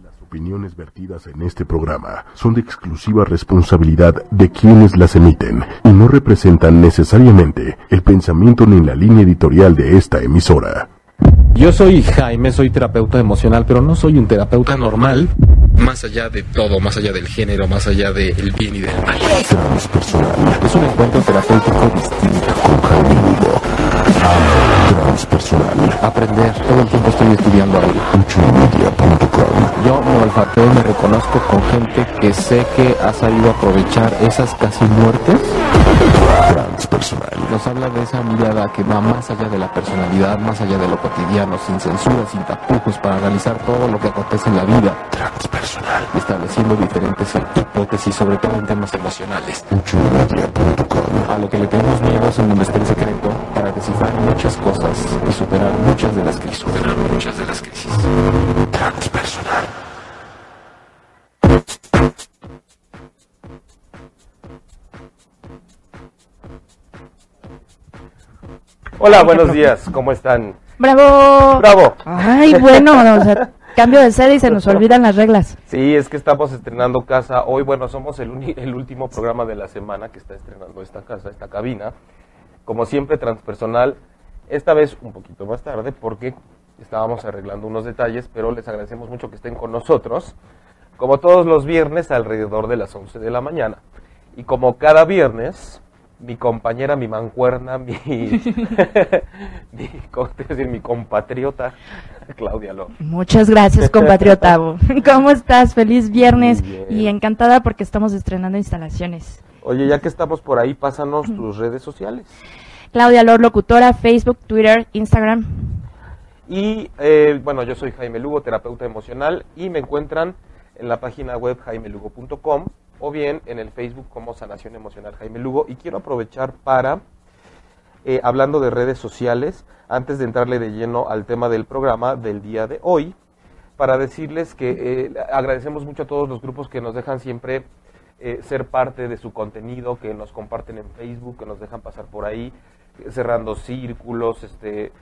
Las opiniones vertidas en este programa son de exclusiva responsabilidad de quienes las emiten y no representan necesariamente el pensamiento ni la línea editorial de esta emisora. Yo soy Jaime, soy terapeuta emocional, pero no soy un terapeuta normal. Más allá de todo, más allá del género, más allá del bien y del mal. Transpersonal Es un encuentro terapéutico distinto. con Jaime. Transpersonal. Aprender, todo el tiempo estoy estudiando algo. Yo me olfateo y me reconozco con gente que sé que ha sabido aprovechar esas casi muertes. Transpersonal. Nos habla de esa mirada que va más allá de la personalidad, más allá de lo cotidiano, sin censura, sin tapujos, para analizar todo lo que acontece en la vida, Transpersonal. estableciendo diferentes hipótesis, sobre todo en temas emocionales. A lo que le tenemos miedo es está el secreto para descifrar muchas cosas y superar muchas de las crisis. Superar muchas de las crisis. Transpersonal. Hola, buenos días, ¿cómo están? ¡Bravo! ¡Bravo! Ay, bueno, o sea, cambio de sede y se nos olvidan las reglas. Sí, es que estamos estrenando casa hoy. Bueno, somos el, uni- el último programa de la semana que está estrenando esta casa, esta cabina. Como siempre, transpersonal. Esta vez un poquito más tarde porque estábamos arreglando unos detalles, pero les agradecemos mucho que estén con nosotros. Como todos los viernes, alrededor de las 11 de la mañana. Y como cada viernes, mi compañera, mi mancuerna, mi, mi, ¿cómo te decir? mi compatriota, Claudia López. Muchas gracias, compatriota. ¿Cómo estás? Feliz viernes bien. y encantada porque estamos estrenando instalaciones. Oye, ya que estamos por ahí, pásanos tus redes sociales. Claudia Lor, locutora, Facebook, Twitter, Instagram. Y eh, bueno, yo soy Jaime Lugo, terapeuta emocional, y me encuentran en la página web jaimelugo.com o bien en el Facebook como Sanación Emocional Jaime Lugo. Y quiero aprovechar para, eh, hablando de redes sociales, antes de entrarle de lleno al tema del programa del día de hoy, para decirles que eh, agradecemos mucho a todos los grupos que nos dejan siempre eh, ser parte de su contenido, que nos comparten en Facebook, que nos dejan pasar por ahí, cerrando círculos, este,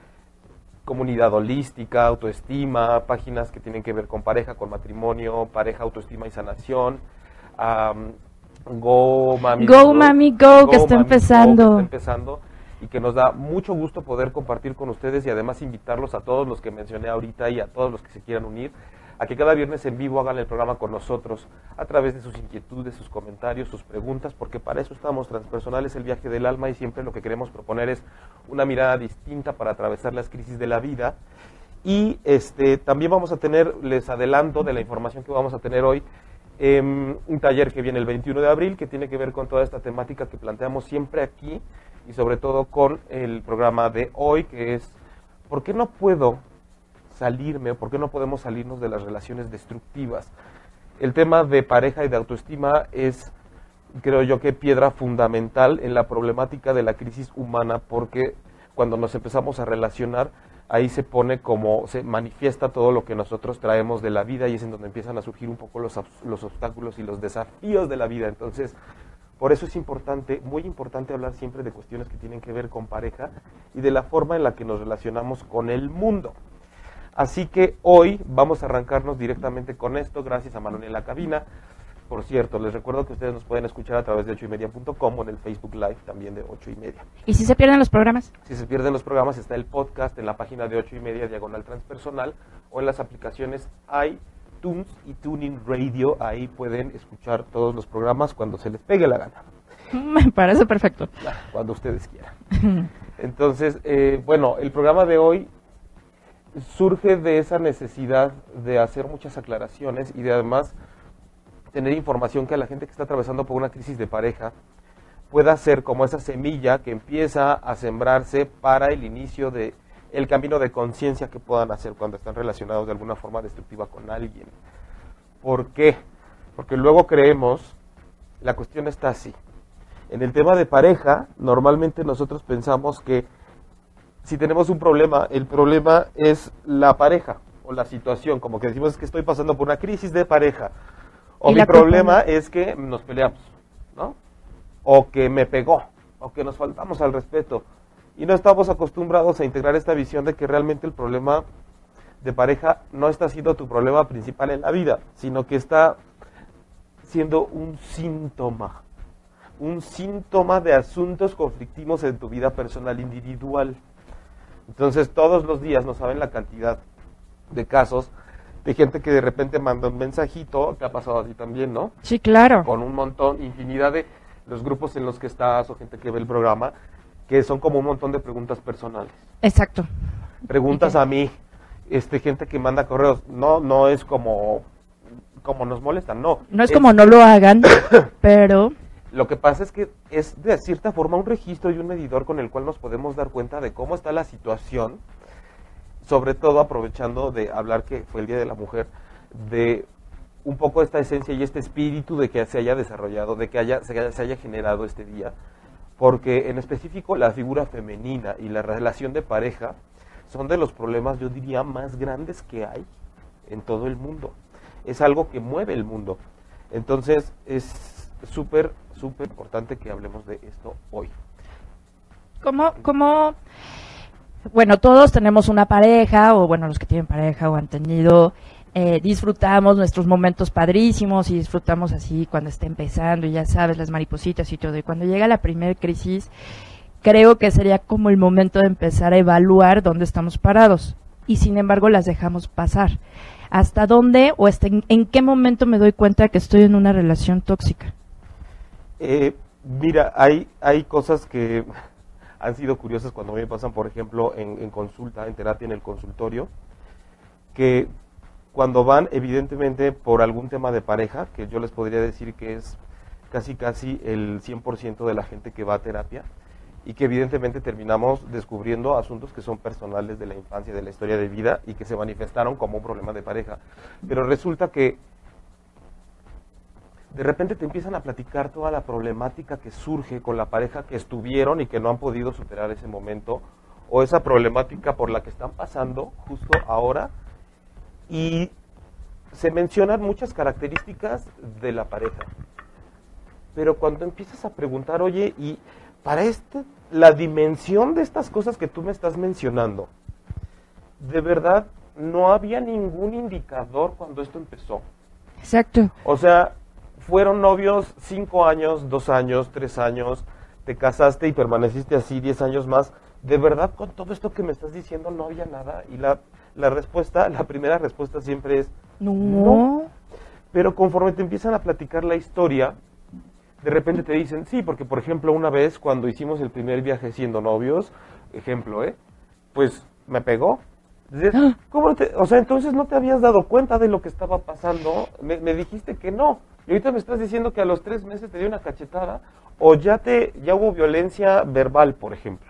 comunidad holística, autoestima, páginas que tienen que ver con pareja, con matrimonio, pareja, autoestima y sanación. Am, Go Mami Go, Mami, Go, que está Mami, empezando. que está empezando y que nos da mucho gusto poder compartir con ustedes y además invitarlos a todos los que mencioné ahorita y a todos los que se quieran unir a que cada viernes en vivo hagan el programa con nosotros a través de sus inquietudes, sus comentarios, sus preguntas, porque para eso estamos. Transpersonal es el viaje del alma y siempre lo que queremos proponer es una mirada distinta para atravesar las crisis de la vida. Y este también vamos a tener, les adelanto de la información que vamos a tener hoy, em, un taller que viene el 21 de abril que tiene que ver con toda esta temática que planteamos siempre aquí y sobre todo con el programa de hoy que es ¿por qué no puedo salirme o por qué no podemos salirnos de las relaciones destructivas? El tema de pareja y de autoestima es creo yo que piedra fundamental en la problemática de la crisis humana porque cuando nos empezamos a relacionar ahí se pone como se manifiesta todo lo que nosotros traemos de la vida y es en donde empiezan a surgir un poco los, los obstáculos y los desafíos de la vida entonces por eso es importante, muy importante hablar siempre de cuestiones que tienen que ver con pareja y de la forma en la que nos relacionamos con el mundo. Así que hoy vamos a arrancarnos directamente con esto, gracias a Manuel en la cabina. Por cierto, les recuerdo que ustedes nos pueden escuchar a través de 8ymedia.com o en el Facebook Live también de 8 y media. ¿Y si se pierden los programas? Si se pierden los programas, está el podcast en la página de 8 y media, diagonal transpersonal, o en las aplicaciones iTunes y Tuning Radio. Ahí pueden escuchar todos los programas cuando se les pegue la gana. Me parece perfecto. cuando ustedes quieran. Entonces, eh, bueno, el programa de hoy surge de esa necesidad de hacer muchas aclaraciones y de además tener información que la gente que está atravesando por una crisis de pareja pueda ser como esa semilla que empieza a sembrarse para el inicio de el camino de conciencia que puedan hacer cuando están relacionados de alguna forma destructiva con alguien. ¿Por qué? Porque luego creemos, la cuestión está así. En el tema de pareja, normalmente nosotros pensamos que si tenemos un problema, el problema es la pareja o la situación, como que decimos que estoy pasando por una crisis de pareja. O mi problema es que nos peleamos, ¿no? O que me pegó, o que nos faltamos al respeto. Y no estamos acostumbrados a integrar esta visión de que realmente el problema de pareja no está siendo tu problema principal en la vida, sino que está siendo un síntoma, un síntoma de asuntos conflictivos en tu vida personal individual. Entonces todos los días no saben la cantidad de casos de gente que de repente manda un mensajito, te ha pasado así también, ¿no? Sí, claro. Con un montón, infinidad de los grupos en los que estás o gente que ve el programa, que son como un montón de preguntas personales. Exacto. Preguntas a mí, este gente que manda correos, no no es como como nos molestan, no. No es como no lo hagan, pero Lo que pasa es que es de cierta forma un registro y un medidor con el cual nos podemos dar cuenta de cómo está la situación, sobre todo aprovechando de hablar que fue el Día de la Mujer, de un poco esta esencia y este espíritu de que se haya desarrollado, de que haya, se, haya, generado este día, porque en específico la figura femenina y la relación de pareja son de los problemas, yo diría, más grandes que hay en todo el mundo. Es algo que mueve el mundo. Entonces es súper, súper importante que hablemos de esto hoy. ¿cómo, cómo, bueno, todos tenemos una pareja, o bueno, los que tienen pareja o han tenido, eh, disfrutamos nuestros momentos padrísimos y disfrutamos así cuando está empezando y ya sabes, las maripositas y todo. Y cuando llega la primera crisis, creo que sería como el momento de empezar a evaluar dónde estamos parados. Y sin embargo las dejamos pasar. ¿Hasta dónde o hasta en, en qué momento me doy cuenta que estoy en una relación tóxica? Eh, mira, hay, hay cosas que han sido curiosas cuando me pasan, por ejemplo, en, consulta, en terapia, en el consultorio, que cuando van evidentemente por algún tema de pareja, que yo les podría decir que es casi casi el 100% de la gente que va a terapia, y que evidentemente terminamos descubriendo asuntos que son personales de la infancia, de la historia de vida, y que se manifestaron como un problema de pareja. Pero resulta que de repente te empiezan a platicar toda la problemática que surge con la pareja que estuvieron y que no han podido superar ese momento, o esa problemática por la que están pasando justo ahora, y se mencionan muchas características de la pareja. Pero cuando empiezas a preguntar, oye, y para este, la dimensión de estas cosas que tú me estás mencionando, de verdad no había ningún indicador cuando esto empezó. Exacto. O sea, fueron novios cinco años, dos años, tres años, te casaste y permaneciste así diez años más. De verdad, con todo esto que me estás diciendo no había nada. Y la, la respuesta, la primera respuesta siempre es No. No. Pero conforme te empiezan a platicar la historia, de repente te dicen, sí, porque por ejemplo una vez cuando hicimos el primer viaje siendo novios, ejemplo, ¿eh? Pues me pegó. ¿cómo no te- o sea, entonces no te habías dado cuenta de lo que estaba pasando. Me, me dijiste que no. Ahorita me estás diciendo que a los tres meses te dio una cachetada o ya te ya hubo violencia verbal, por ejemplo.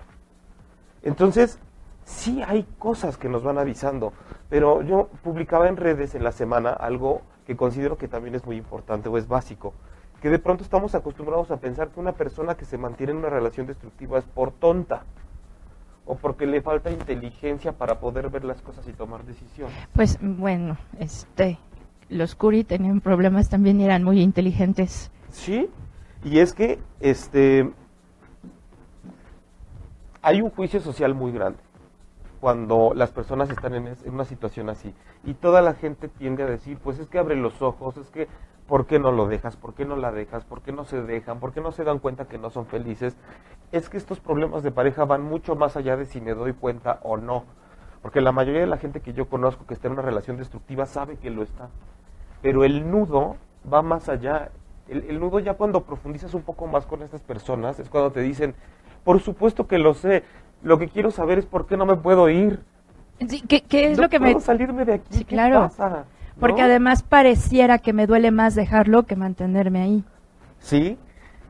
Entonces, sí hay cosas que nos van avisando, pero yo publicaba en redes en la semana algo que considero que también es muy importante o es básico, que de pronto estamos acostumbrados a pensar que una persona que se mantiene en una relación destructiva es por tonta o porque le falta inteligencia para poder ver las cosas y tomar decisiones. Pues bueno, este, los Curi tenían problemas también eran muy inteligentes. Sí, y es que este hay un juicio social muy grande cuando las personas están en, en una situación así y toda la gente tiende a decir, pues es que abre los ojos, es que ¿por qué no lo dejas? ¿Por qué no la dejas? ¿Por qué no se dejan? ¿Por qué no se dan cuenta que no son felices? Es que estos problemas de pareja van mucho más allá de si me doy cuenta o no. Porque la mayoría de la gente que yo conozco que está en una relación destructiva sabe que lo está. Pero el nudo va más allá. El, el nudo ya cuando profundizas un poco más con estas personas es cuando te dicen, por supuesto que lo sé, lo que quiero saber es por qué no me puedo ir. Sí, ¿qué, qué es no lo que me...? puedo salirme de aquí. Sí, ¿Qué claro. pasa? Porque ¿No? además pareciera que me duele más dejarlo que mantenerme ahí. Sí,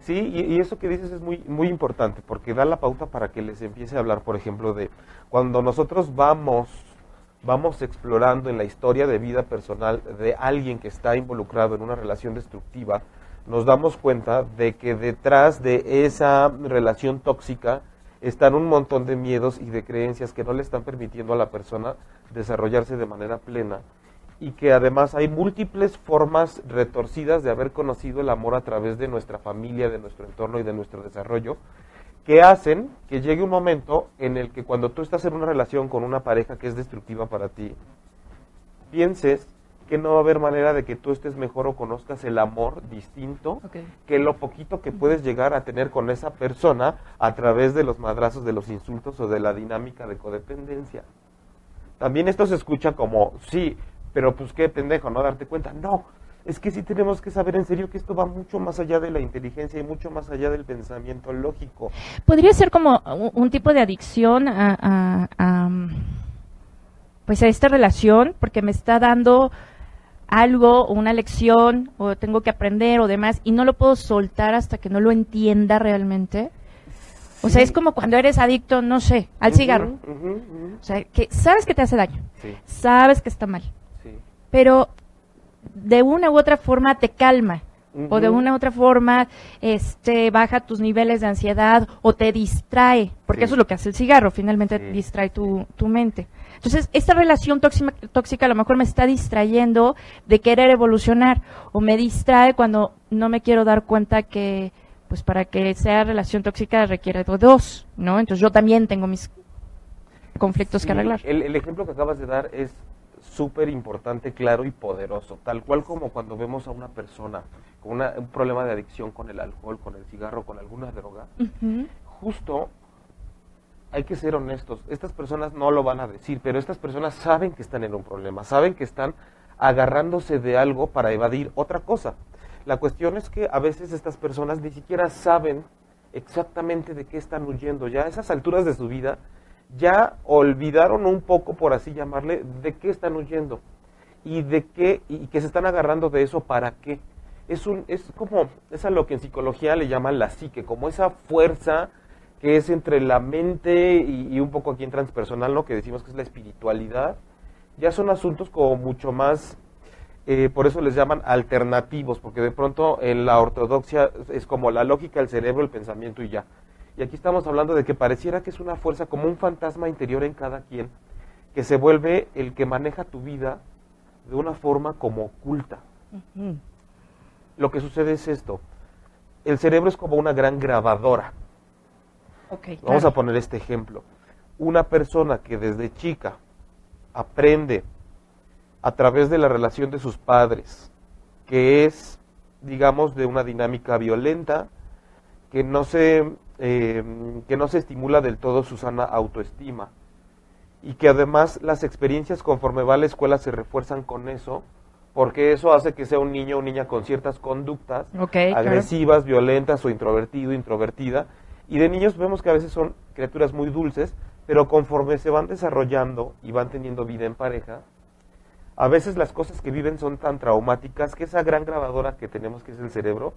sí, y, y eso que dices es muy, muy importante, porque da la pauta para que les empiece a hablar, por ejemplo, de cuando nosotros vamos, vamos explorando en la historia de vida personal de alguien que está involucrado en una relación destructiva, nos damos cuenta de que detrás de esa relación tóxica están un montón de miedos y de creencias que no le están permitiendo a la persona desarrollarse de manera plena y que además hay múltiples formas retorcidas de haber conocido el amor a través de nuestra familia, de nuestro entorno y de nuestro desarrollo, que hacen que llegue un momento en el que cuando tú estás en una relación con una pareja que es destructiva para ti, pienses que no va a haber manera de que tú estés mejor o conozcas el amor distinto que lo poquito que puedes llegar a tener con esa persona a través de los madrazos, de los insultos o de la dinámica de codependencia. También esto se escucha como, sí, pero pues qué pendejo, ¿no? Darte cuenta. No, es que sí tenemos que saber en serio que esto va mucho más allá de la inteligencia y mucho más allá del pensamiento lógico. Podría ser como un, tipo de adicción a, a- a, pues a esta relación, porque me está dando algo, o una lección, o tengo que aprender o demás, y no lo puedo soltar hasta que no lo entienda realmente. O sea, es como cuando eres adicto, no sé, al cigarro. O sea, que sabes que te hace daño, Sí, sabes que está mal, sí. pero de una u otra forma te calma o de una u otra forma este baja tus niveles de ansiedad o te distrae, porque Sí. eso es lo que hace el cigarro, finalmente Sí. distrae tu, tu mente. Entonces, esta relación tóxica, tóxica a lo mejor me está distrayendo de querer evolucionar o me distrae cuando no me quiero dar cuenta que pues para que sea relación tóxica requiere de dos, ¿no? Entonces yo también tengo mis conflictos que arreglar. El, el ejemplo que acabas de dar es súper importante, claro y poderoso. Tal cual como cuando vemos a una persona con una- un problema de adicción con el alcohol, con el cigarro, con alguna droga, justo hay que ser honestos. Estas personas no lo van a decir, pero estas personas saben que están en un problema, saben que están agarrándose de algo para evadir otra cosa. La cuestión es que a veces estas personas ni siquiera saben exactamente de qué están huyendo. Ya a esas alturas de su vida ya olvidaron un poco, por así llamarle, de qué están huyendo y de qué y que se están agarrando de eso para qué. Es un es como es a lo que en psicología le llaman la psique, como esa fuerza que es entre la mente y, un poco aquí en transpersonal, ¿no? Que decimos que es la espiritualidad. Ya son asuntos como mucho más eh, por eso les llaman alternativos, porque de pronto en la ortodoxia es como la lógica, el cerebro, el pensamiento y ya. Y aquí estamos hablando de que pareciera que es una fuerza como un fantasma interior en cada quien, que se vuelve el que maneja tu vida de una forma como oculta. Lo que sucede es esto, el cerebro es como una gran grabadora. Vamos claro. a poner este ejemplo. Una persona que desde chica aprende a través de la relación de sus padres, que es, digamos, de una dinámica violenta, que no se, eh, que no se estimula del todo su sana autoestima, y que además las experiencias conforme va a la escuela se refuerzan con eso, porque eso hace que sea un niño o niña con ciertas conductas claro. agresivas, violentas o introvertido, introvertida. Y de niños vemos que a veces son criaturas muy dulces, pero conforme se van desarrollando y van teniendo vida en pareja, a veces las cosas que viven son tan traumáticas que esa gran grabadora que tenemos que es el cerebro,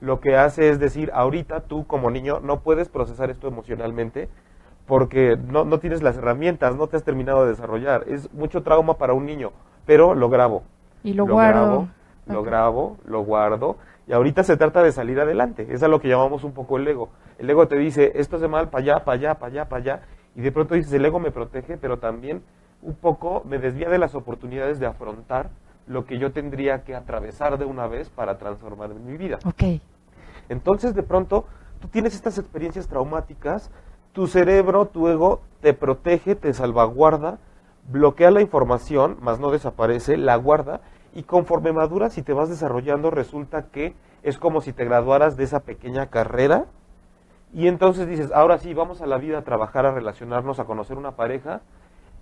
lo que hace es decir, ahorita tú como niño no puedes procesar esto emocionalmente porque no, no tienes las herramientas, no te has terminado de desarrollar. Es mucho trauma para un niño, pero lo grabo Y lo, guardo. grabo, lo grabo, lo guardo, y ahorita se trata de salir adelante. Es a lo que llamamos un poco el ego. El ego te dice, esto es de mal, para allá, para allá, para allá, para allá, y de pronto dices, el ego me protege, pero también un poco me desvía de las oportunidades de afrontar lo que yo tendría que atravesar de una vez para transformar mi vida. Ok. Entonces, de pronto, tú tienes estas experiencias traumáticas, tu cerebro, tu ego, te protege, te salvaguarda, bloquea la información, más no desaparece, la guarda, y conforme maduras y te vas desarrollando, resulta que es como si te graduaras de esa pequeña carrera, y entonces dices, ahora sí, vamos a la vida a trabajar, a relacionarnos, a conocer una pareja,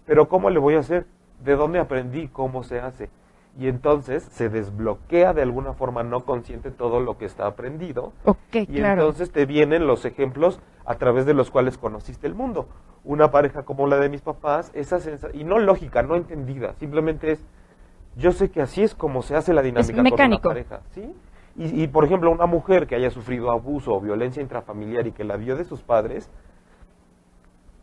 pero ¿cómo le voy a hacer? ¿De dónde aprendí? ¿Cómo se hace? Y entonces se desbloquea de alguna forma no consciente todo lo que está aprendido. Y claro. entonces te vienen los ejemplos a través de los cuales conociste el mundo. Una pareja como la de mis papás, esa sensa y no lógica, no entendida, simplemente es, yo sé que así es como se hace la dinámica mecánico. con una pareja, ¿sí? Y, y, por ejemplo, una mujer que haya sufrido abuso o violencia intrafamiliar y que la vio de sus padres,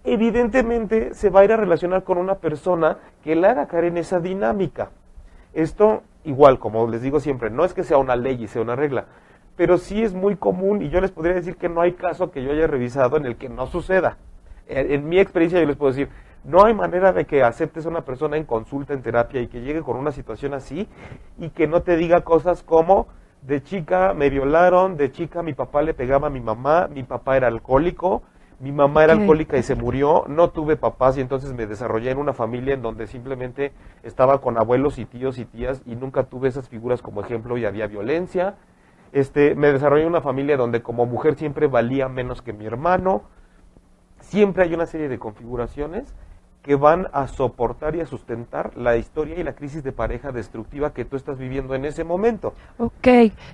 evidentemente se va a ir a relacionar con una persona que la haga caer en esa dinámica. Esto, igual, como les digo siempre, no es que sea una ley y sea una regla, pero sí es muy común y yo les podría decir que no hay caso que yo haya revisado en el que no suceda. En, en mi experiencia yo les puedo decir, no hay manera de que aceptes a una persona en consulta, en terapia y que llegue con una situación así y que no te diga cosas como, de chica me violaron, de chica mi papá le pegaba a mi mamá, mi papá era alcohólico, Mi mamá era alcohólica y se murió, no tuve papás y entonces me desarrollé en una familia en donde simplemente estaba con abuelos y tíos y tías y nunca tuve esas figuras como ejemplo y había violencia. Este, me desarrollé en una familia donde como mujer siempre valía menos que mi hermano. Siempre hay una serie de configuraciones que van a soportar y a sustentar la historia y la crisis de pareja destructiva que tú estás viviendo en ese momento. Ok,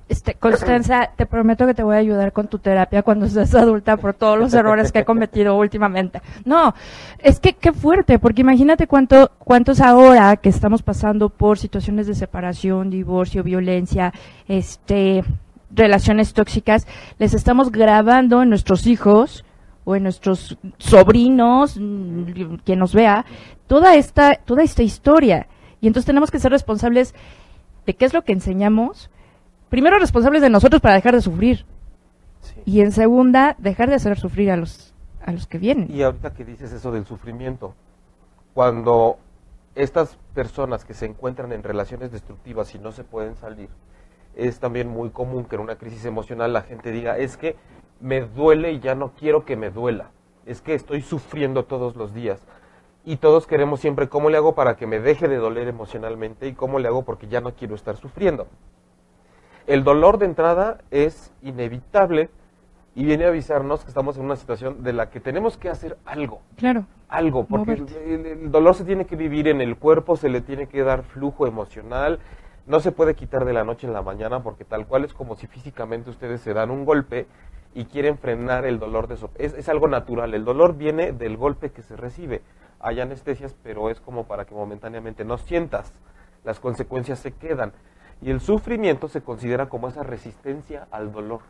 este, Constanza, te prometo que te voy a ayudar con tu terapia cuando seas adulta por todos los errores que he cometido últimamente. No, es que qué fuerte, porque imagínate cuánto, cuántos ahora que estamos pasando por situaciones de separación, divorcio, violencia, este, relaciones tóxicas, les estamos grabando en nuestros hijos o en nuestros sobrinos, mm, quien nos vea, toda esta, toda esta historia. Y entonces tenemos que ser responsables de qué es lo que enseñamos. Primero responsables de nosotros para dejar de sufrir. Y en segunda, dejar de hacer sufrir a los, a los que vienen. Y ahorita que dices eso del sufrimiento, cuando estas personas que se encuentran en relaciones destructivas y no se pueden salir, es también muy común que en una crisis emocional la gente diga, es que me duele y ya no quiero que me duela, es que estoy sufriendo todos los días. Y todos queremos siempre cómo le hago para que me deje de doler emocionalmente y cómo le hago porque ya no quiero estar sufriendo. El dolor de entrada es inevitable y viene a avisarnos que estamos en una situación de la que tenemos que hacer algo Claro. algo, porque el, el dolor se tiene que vivir en el cuerpo, se le tiene que dar flujo emocional, no se puede quitar de la noche en la mañana porque tal cual es como si físicamente ustedes se dan un golpe y quieren frenar el dolor de eso. Es, es algo natural, el dolor viene del golpe que se recibe. Hay anestesias, pero es como para que momentáneamente no sientas, las consecuencias se quedan. Y el sufrimiento se considera como esa resistencia al dolor.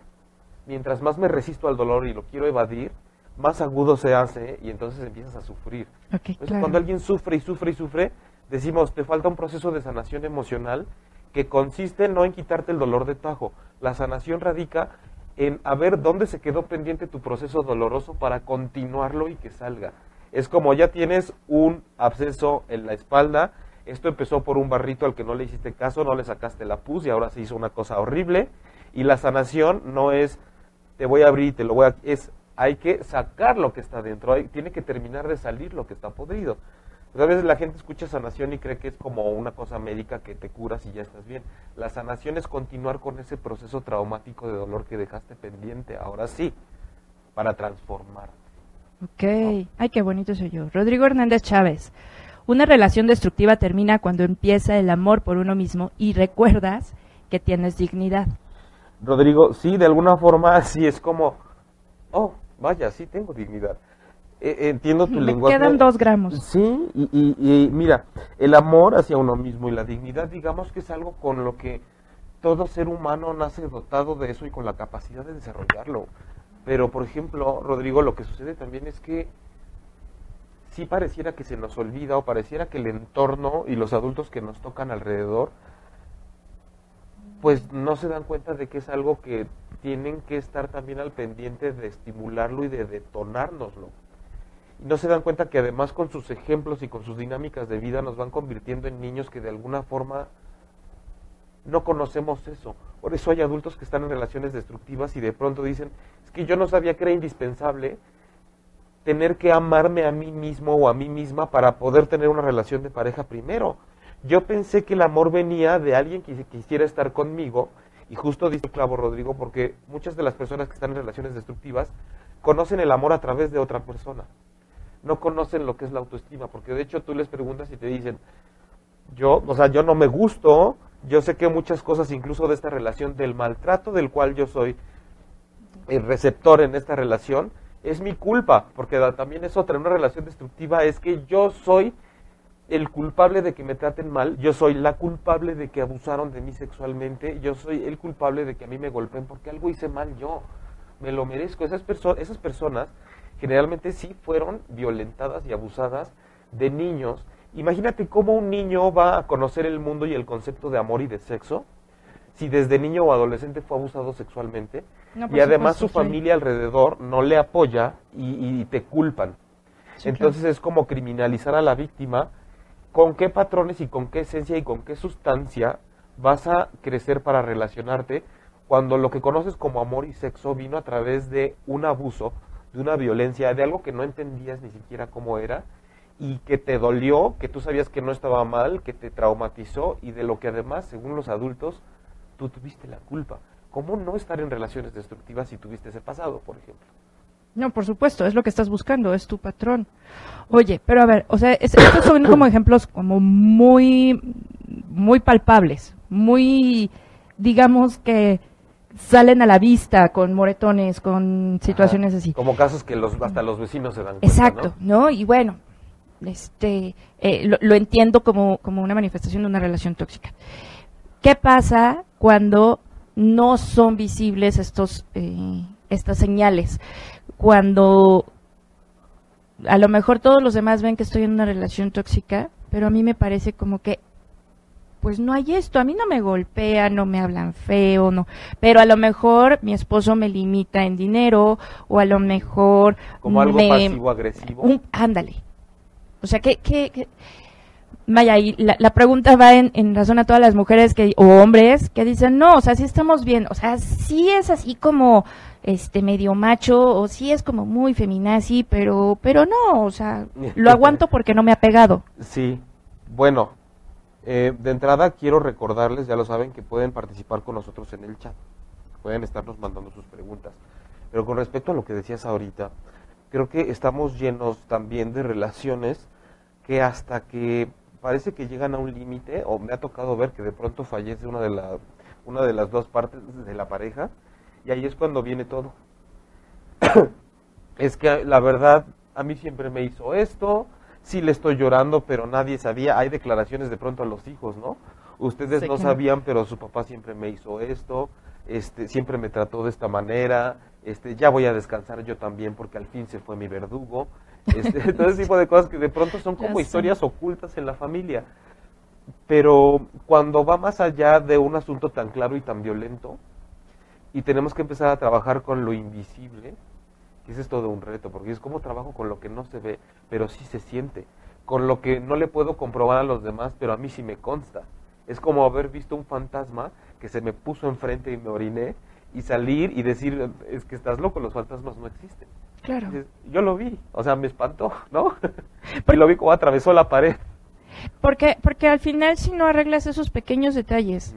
Mientras más me resisto al dolor y lo quiero evadir, más agudo se hace y entonces empiezas a sufrir. Entonces, claro. cuando alguien sufre y sufre y sufre, decimos, te falta un proceso de sanación emocional que consiste no en quitarte el dolor de tajo. La sanación radica en a ver dónde se quedó pendiente tu proceso doloroso para continuarlo y que salga. Es como ya tienes un absceso en la espalda, esto empezó por un barrito al que no le hiciste caso, no le sacaste la pus y ahora se hizo una cosa horrible. Y la sanación no es te voy a abrir y te lo voy a... Es, hay que sacar lo que está dentro, hay- tiene que terminar de salir lo que está podrido. Pues a veces la gente escucha sanación y cree que es como una cosa médica que te curas y ya estás bien. La sanación es continuar con ese proceso traumático de dolor que dejaste pendiente, ahora sí, para transformar. Ok. Ay, qué bonito soy yo. Rodrigo Hernández Chávez. Una relación destructiva termina cuando empieza el amor por uno mismo y recuerdas que tienes dignidad. Rodrigo, sí, de alguna forma sí es como, oh, vaya, sí tengo dignidad. Eh, entiendo tu Me lenguaje. quedan dos gramos. Sí, y, y- y mira, el amor hacia uno mismo y la dignidad, digamos que es algo con lo que todo ser humano nace dotado de eso y con la capacidad de desarrollarlo. Pero, por ejemplo, Rodrigo, lo que sucede también es que sí pareciera que se nos olvida o pareciera que el entorno y los adultos que nos tocan alrededor, pues no se dan cuenta de que es algo que tienen que estar también al pendiente de estimularlo y de detonárnoslo. Y no se dan cuenta que además con sus ejemplos y con sus dinámicas de vida nos van convirtiendo en niños que de alguna forma no conocemos eso. Por eso hay adultos que están en relaciones destructivas y de pronto dicen, es que yo no sabía que era indispensable tener que amarme a mí mismo o a mí misma para poder tener una relación de pareja primero. Yo pensé que el amor venía de alguien que quisiera estar conmigo y justo dice clavo Rodrigo porque muchas de las personas que están en relaciones destructivas conocen el amor a través de otra persona. No conocen lo que es la autoestima, porque de hecho tú les preguntas y te dicen, yo, o sea, yo no me gusto, yo sé que muchas cosas incluso de esta relación, del maltrato del cual yo soy el receptor en esta relación, es mi culpa, porque también es otra, una relación destructiva es que yo soy el culpable de que me traten mal, yo soy la culpable de que abusaron de mí sexualmente, yo soy el culpable de que a mí me golpeen porque algo hice mal yo, me lo merezco. Esas, perso- esas personas generalmente sí fueron violentadas y abusadas de niños. Imagínate cómo un niño va a conocer el mundo y el concepto de amor y de sexo si desde niño o adolescente fue abusado sexualmente No, y además su sí. familia alrededor no le apoya y, y te culpan. Sí, Entonces es como criminalizar a la víctima. ¿Con qué patrones y con qué esencia y con qué sustancia vas a crecer para relacionarte cuando lo que conoces como amor y sexo vino a través de un abuso de una violencia, de algo que no entendías ni siquiera cómo era y que te dolió, que tú sabías que no estaba mal, que te traumatizó y de lo que además, según los adultos, tú tuviste la culpa. ¿Cómo no estar en relaciones destructivas si tuviste ese pasado, por ejemplo? No, por supuesto, es lo que estás buscando, es tu patrón. Oye, pero a ver, o sea, es- estos son como ejemplos como muy, muy palpables, muy, digamos que salen a la vista con moretones, con situaciones Ajá. así. Como casos que los, hasta los vecinos se dan cuenta, Exacto, ¿no? ¿no? Y bueno, este, eh, lo, lo entiendo como, como una manifestación de una relación tóxica. ¿Qué pasa cuando no son visibles estos, eh, estas señales? Cuando a lo mejor todos los demás ven que estoy en una relación tóxica, pero a mí me parece como que pues no hay esto, a mí no me golpean, no me hablan feo, no, pero a lo mejor mi esposo me limita en dinero o a lo mejor Como algo me- pasivo-agresivo. un, ándale. O sea, que, que, que- vaya, y la, la pregunta va en, en razón a todas las mujeres que, o hombres que dicen, no, o sea, sí estamos bien, o sea, sí es así como, este, medio macho, o sí es como muy feminazi, pero, pero no, o sea, lo aguanto porque no me ha pegado. Sí, bueno, eh, de entrada quiero recordarles, ya lo saben, que pueden participar con nosotros en el chat. Pueden estarnos mandando sus preguntas. Pero con respecto a lo que decías ahorita, creo que estamos llenos también de relaciones que hasta que parece que llegan a un límite, o me ha tocado ver que de pronto fallece una de, la, una de las dos partes de la pareja, y ahí es cuando viene todo. es que la verdad, a mí siempre me hizo esto, sí le estoy llorando, pero nadie sabía. Hay declaraciones de pronto a los hijos, ¿no? Ustedes Sí, no sabían, pero su papá siempre me hizo esto, este, siempre me trató de esta manera, este, ya voy a descansar yo también porque al fin se fue mi verdugo. Este, todo ese tipo de cosas que de pronto son como historias ocultas en la familia. Pero cuando va más allá de un asunto tan claro y tan violento, y tenemos que empezar a trabajar con lo invisible, que ese es todo un reto, porque es como trabajo con lo que no se ve, pero sí se siente, con lo que no le puedo comprobar a los demás, pero a mí sí me consta. Es como haber visto un fantasma que se me puso enfrente y me oriné, y salir y decir, es que estás loco, los fantasmas no existen. Claro. Dices, Yo lo vi, o sea, me espantó, ¿no? y lo vi como atravesó la pared. Porque, porque al final si no arreglas esos pequeños detalles,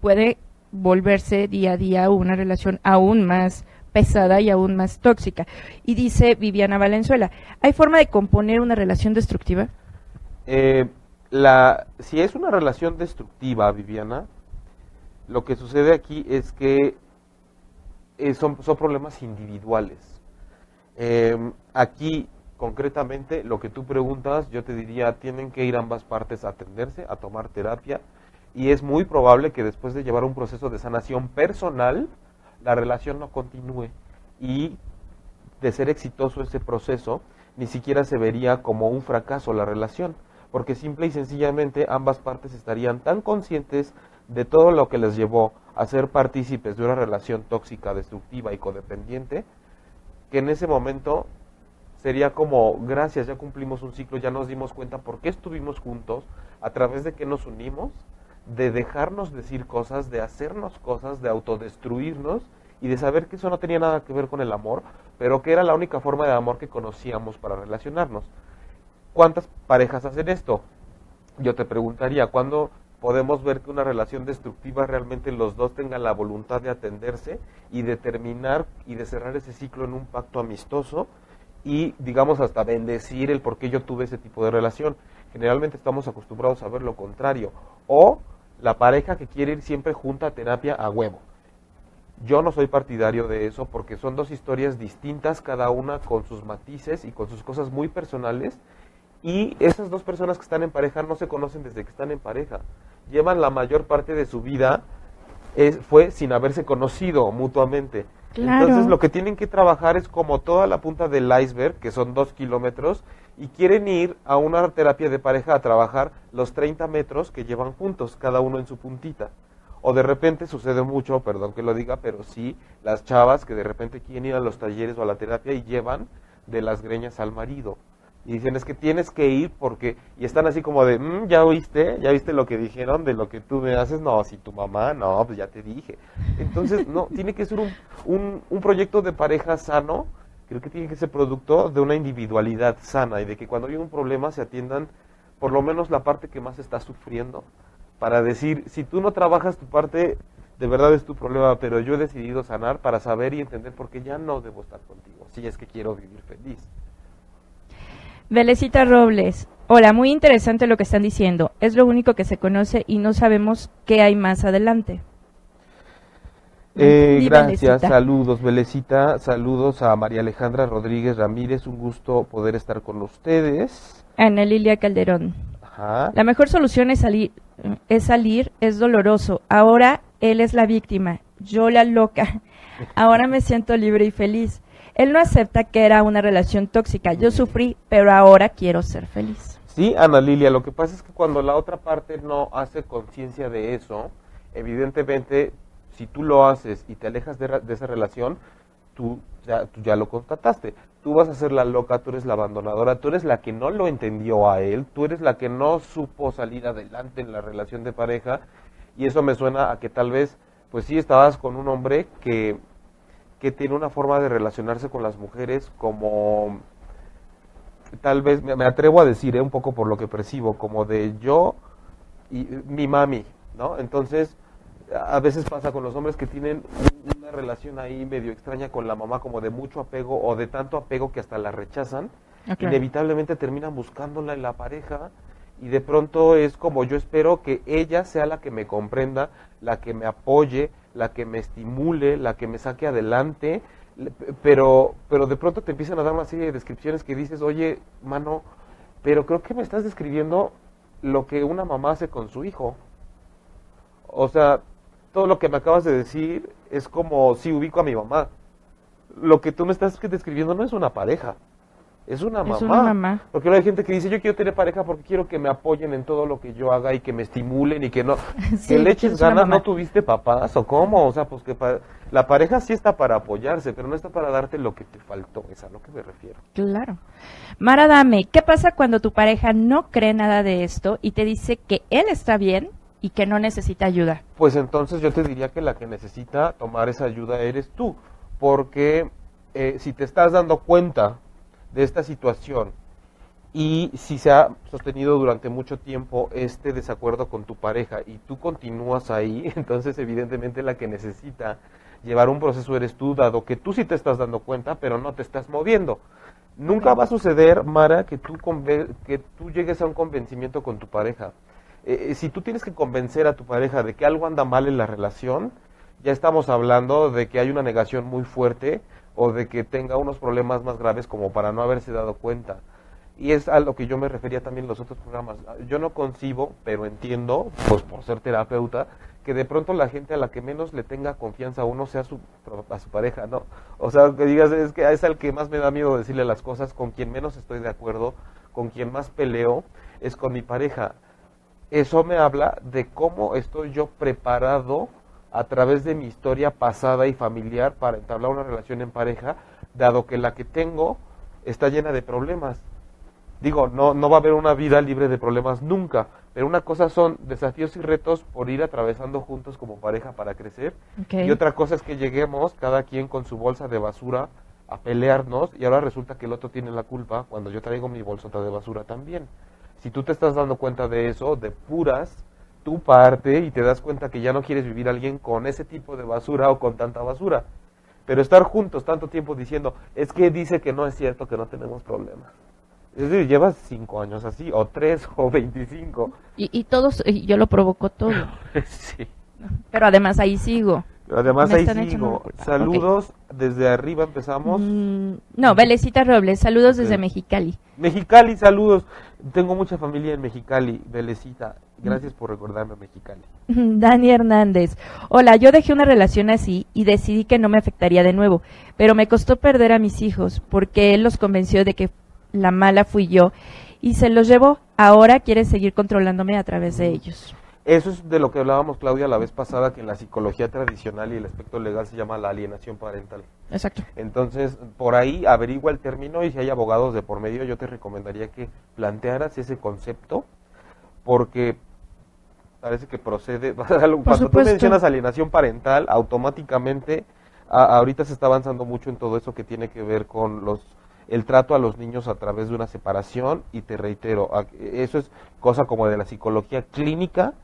puede volverse día a día una relación aún más pesada y aún más tóxica. Y dice Viviana Valenzuela, ¿hay forma de componer una relación destructiva? Eh, la, si es una relación destructiva, Viviana, lo que sucede aquí es que eh, son, son problemas individuales. Eh, aquí, concretamente, lo que tú preguntas, yo te diría, tienen que ir ambas partes a atenderse, a tomar terapia, y es muy probable que después de llevar un proceso de sanación personal, la relación no continúe. Y de ser exitoso ese proceso, ni siquiera se vería como un fracaso la relación, porque simple y sencillamente ambas partes estarían tan conscientes de todo lo que les llevó a ser partícipes de una relación tóxica, destructiva y codependiente, que en ese momento sería como, gracias, ya cumplimos un ciclo, ya nos dimos cuenta por qué estuvimos juntos, a través de que nos unimos, de dejarnos decir cosas, de hacernos cosas, de autodestruirnos y de saber que eso no tenía nada que ver con el amor, pero que era la única forma de amor que conocíamos para relacionarnos. ¿Cuántas parejas hacen esto? Yo te preguntaría, ¿cuándo podemos ver que una relación destructiva realmente los dos tengan la voluntad de atenderse y de terminar y de cerrar ese ciclo en un pacto amistoso y digamos hasta bendecir el por qué yo tuve ese tipo de relación? Generalmente estamos acostumbrados a ver lo contrario. O la pareja que quiere ir siempre junta a terapia a huevo. Yo no soy partidario de eso porque son dos historias distintas, cada una con sus matices y con sus cosas muy personales. Y esas dos personas que están en pareja no se conocen desde que están en pareja. Llevan la mayor parte de su vida, es, fue sin haberse conocido mutuamente. Claro. Entonces lo que tienen que trabajar es como toda la punta del iceberg, que son dos kilómetros, y quieren ir a una terapia de pareja a trabajar los 30 metros que llevan juntos, cada uno en su puntita. O de repente sucede mucho, perdón que lo diga, pero sí, las chavas que de repente quieren ir a los talleres o a la terapia y llevan de las greñas al marido. Y dicen, es que tienes que ir porque... Y están así como de, "Mm, ¿ya oíste? ¿Ya viste lo que dijeron de lo que tú me haces? No, si tu mamá, no, pues ya te dije. Entonces, no, tiene que ser un, un, un proyecto de pareja sano. Creo que tiene que ser producto de una individualidad sana y de que cuando hay un problema se atiendan por lo menos la parte que más está sufriendo. Para decir, si tú no trabajas tu parte, de verdad es tu problema, pero yo he decidido sanar para saber y entender por qué ya no debo estar contigo, si es que quiero vivir feliz. Belecita Robles. Hola, muy interesante lo que están diciendo. Es lo único que se conoce y no sabemos qué hay más adelante. Eh, gracias, Belecita. saludos, Belecita, saludos a María Alejandra Rodríguez Ramírez, un gusto poder estar con ustedes. Ana Lilia Calderón. Ajá. La mejor solución es salir, es salir, es doloroso. Ahora él es la víctima, yo la loca. Ahora me siento libre y feliz. Él no acepta que era una relación tóxica. Yo sufrí, pero ahora quiero ser feliz. Sí, Ana Lilia, lo que pasa es que cuando la otra parte no hace conciencia de eso, evidentemente, si tú lo haces y te alejas de, de esa relación, tú ya, tú ya lo constataste. Tú vas a ser la loca, tú eres la abandonadora, tú eres la que no lo entendió a él, tú eres la que no supo salir adelante en la relación de pareja, y eso me suena a que tal vez, pues sí, estabas con un hombre que, que tiene una forma de relacionarse con las mujeres como tal vez, me, atrevo a decir, eh, un poco por lo que percibo, como de yo y mi mami, ¿no? Entonces, a veces pasa con los hombres que tienen un- una relación ahí medio extraña con la mamá, como de mucho apego o de tanto apego que hasta la rechazan, Ok. inevitablemente terminan buscándola en la pareja y de pronto es como yo espero que ella sea la que me comprenda, la que me apoye, la que me estimule, la que me saque adelante, pero pero de pronto te empiezan a dar una serie de descripciones que dices, "Oye, mano, pero creo que me estás describiendo lo que una mamá hace con su hijo." O sea, todo lo que me acabas de decir es como si ubico a mi mamá. Lo que tú me estás describiendo no es una pareja, es una mamá. Es una mamá. Porque hay gente que dice, yo quiero tener pareja porque quiero que me apoyen en todo lo que yo haga y que me estimulen y que no... Sí, que le eches ganas. ¿no tuviste papás o cómo? O sea, pues que pa- la pareja sí está para apoyarse, pero no está para darte lo que te faltó, es a lo que me refiero. Claro. Mara Dame, ¿qué pasa cuando tu pareja no cree nada de esto y te dice que él está bien y que no necesita ayuda? Pues entonces yo te diría que la que necesita tomar esa ayuda eres tú, porque eh, si te estás dando cuenta de esta situación y si se ha sostenido durante mucho tiempo este desacuerdo con tu pareja y tú continúas ahí, entonces evidentemente la que necesita llevar un proceso eres tú, dado que tú sí te estás dando cuenta, pero no te estás moviendo. Nunca va a suceder, Mara, que tú, que tú llegues a un convencimiento con tu pareja. Eh, eh, si tú tienes que convencer a tu pareja de que algo anda mal en la relación, ya estamos hablando de que hay una negación muy fuerte o de que tenga unos problemas más graves como para no haberse dado cuenta. Y es a lo que yo me refería también en los otros programas. Yo no concibo, pero entiendo, pues por ser terapeuta, que de pronto la gente a la que menos le tenga confianza a uno sea su, a su pareja, ¿no? O sea, que digas, es que es al que más me da miedo decirle las cosas, con quien menos estoy de acuerdo, con quien más peleo, es con mi pareja. Eso me habla de cómo estoy yo preparado a través de mi historia pasada y familiar para entablar una relación en pareja, dado que la que tengo está llena de problemas. Digo, no, no va a haber una vida libre de problemas nunca, pero una cosa son desafíos y retos por ir atravesando juntos como pareja para crecer, y otra cosa es que lleguemos cada quien con su bolsa de basura a pelearnos y ahora resulta que el otro tiene la culpa cuando yo traigo mi bolsota de basura también. Si tú te estás dando cuenta de eso, depuras tu parte y te das cuenta que ya no quieres vivir alguien con ese tipo de basura o con tanta basura. Pero estar juntos tanto tiempo diciendo, es que dice que no es cierto que no tenemos problemas. Es decir, llevas cinco años así, o tres, o veinticinco. Y, y todos, y yo lo provoco todo. sí. Pero además ahí sigo. Además ahí sigo. Saludos, desde arriba empezamos. Mm, no, Belecita Robles, saludos desde. Mexicali. Mexicali, saludos. Tengo mucha familia en Mexicali, Belecita. Gracias por recordarme Mexicali. Dani Hernández. Hola, yo dejé una relación así y decidí que no me afectaría de nuevo, pero me costó perder a mis hijos porque él los convenció de que la mala fui yo y se los llevó. Ahora quiere seguir controlándome a través de ellos. Eso es de lo que hablábamos, Claudia, la vez pasada, que en la psicología tradicional y el aspecto legal se llama la alienación parental. Exacto. Entonces, por ahí averigua el término y si hay abogados de por medio, yo te recomendaría que plantearas ese concepto, porque parece que procede. Cuando tú mencionas alienación parental, automáticamente a- ahorita se está avanzando mucho en todo eso que tiene que ver con los el trato a los niños a través de una separación y te reitero, eso es cosa como de la psicología clínica,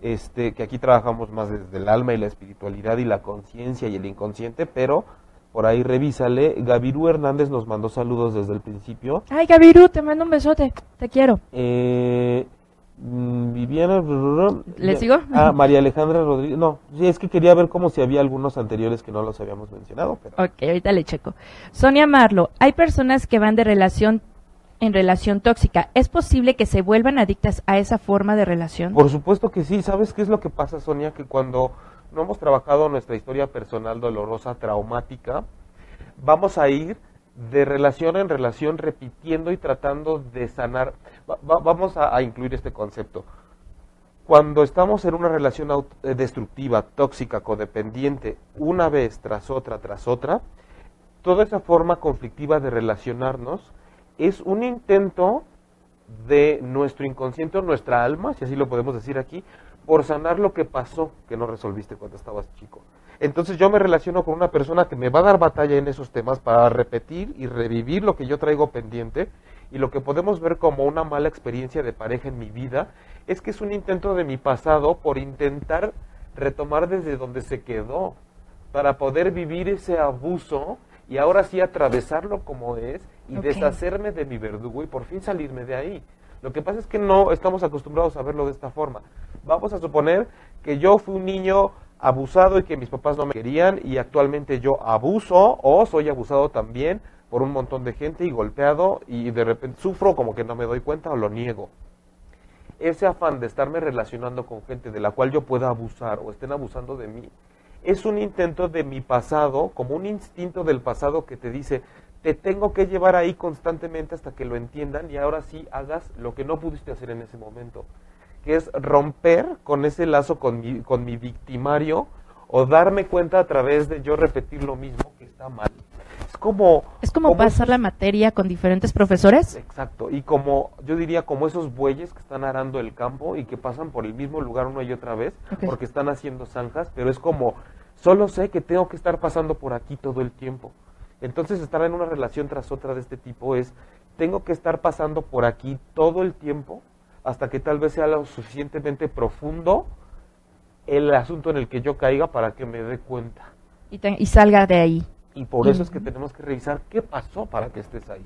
este que aquí trabajamos más desde el alma y la espiritualidad y la conciencia y el inconsciente, pero por ahí revísale. Gavirú Hernández nos mandó saludos desde el principio. Ay, Gabiru, te mando un besote. Te quiero. Eh, mm, Viviana. ¿Le sigo? Ah, María Alejandra Rodríguez. No, sí, es que quería ver como si había algunos anteriores que no los habíamos mencionado. Pero... Ok, ahorita le checo. Sonia Marlo, hay personas que van de relación en relación tóxica. ¿Es posible que se vuelvan adictas a esa forma de relación? Por supuesto que sí. ¿Sabes qué es lo que pasa, Sonia? Que cuando no hemos trabajado nuestra historia personal dolorosa, traumática, vamos a ir de relación en relación repitiendo y tratando de sanar. Va- va- vamos a, a incluir este concepto. Cuando estamos en una relación eh, destructiva, tóxica, codependiente, una vez tras otra, tras otra, toda esa forma conflictiva de relacionarnos es un intento de nuestro inconsciente nuestra alma, si así lo podemos decir aquí, por sanar lo que pasó que no resolviste cuando estabas chico. Entonces yo me relaciono con una persona que me va a dar batalla en esos temas para repetir y revivir lo que yo traigo pendiente y lo que podemos ver como una mala experiencia de pareja en mi vida es que es un intento de mi pasado por intentar retomar desde donde se quedó para poder vivir ese abuso y ahora sí atravesarlo como es y deshacerme de mi verdugo y por fin salirme de ahí. Lo que pasa es que no estamos acostumbrados a verlo de esta forma. Vamos a suponer que yo fui un niño abusado y que mis papás no me querían y actualmente yo abuso o soy abusado también por un montón de gente y golpeado y de repente sufro como que no me doy cuenta o lo niego. Ese afán de estarme relacionando con gente de la cual yo pueda abusar o estén abusando de mí es un intento de mi pasado, como un instinto del pasado que te dice, te tengo que llevar ahí constantemente hasta que lo entiendan y ahora sí hagas lo que no pudiste hacer en ese momento, que es romper con ese lazo con mi, con mi victimario o darme cuenta a través de yo repetir lo mismo que está mal. Es como... ¿Es como pasar la materia con diferentes profesores? Exacto, y como yo diría como esos bueyes que están arando el campo y que pasan por el mismo lugar una y otra vez porque están haciendo zanjas, pero es como solo sé que tengo que estar pasando por aquí todo el tiempo. Entonces estar en una relación tras otra de este tipo es tengo que estar pasando por aquí todo el tiempo hasta que tal vez sea lo suficientemente profundo el asunto en el que yo caiga para que me dé cuenta. Y, te- y salga de ahí. Y por eso es que tenemos que revisar qué pasó para que estés ahí.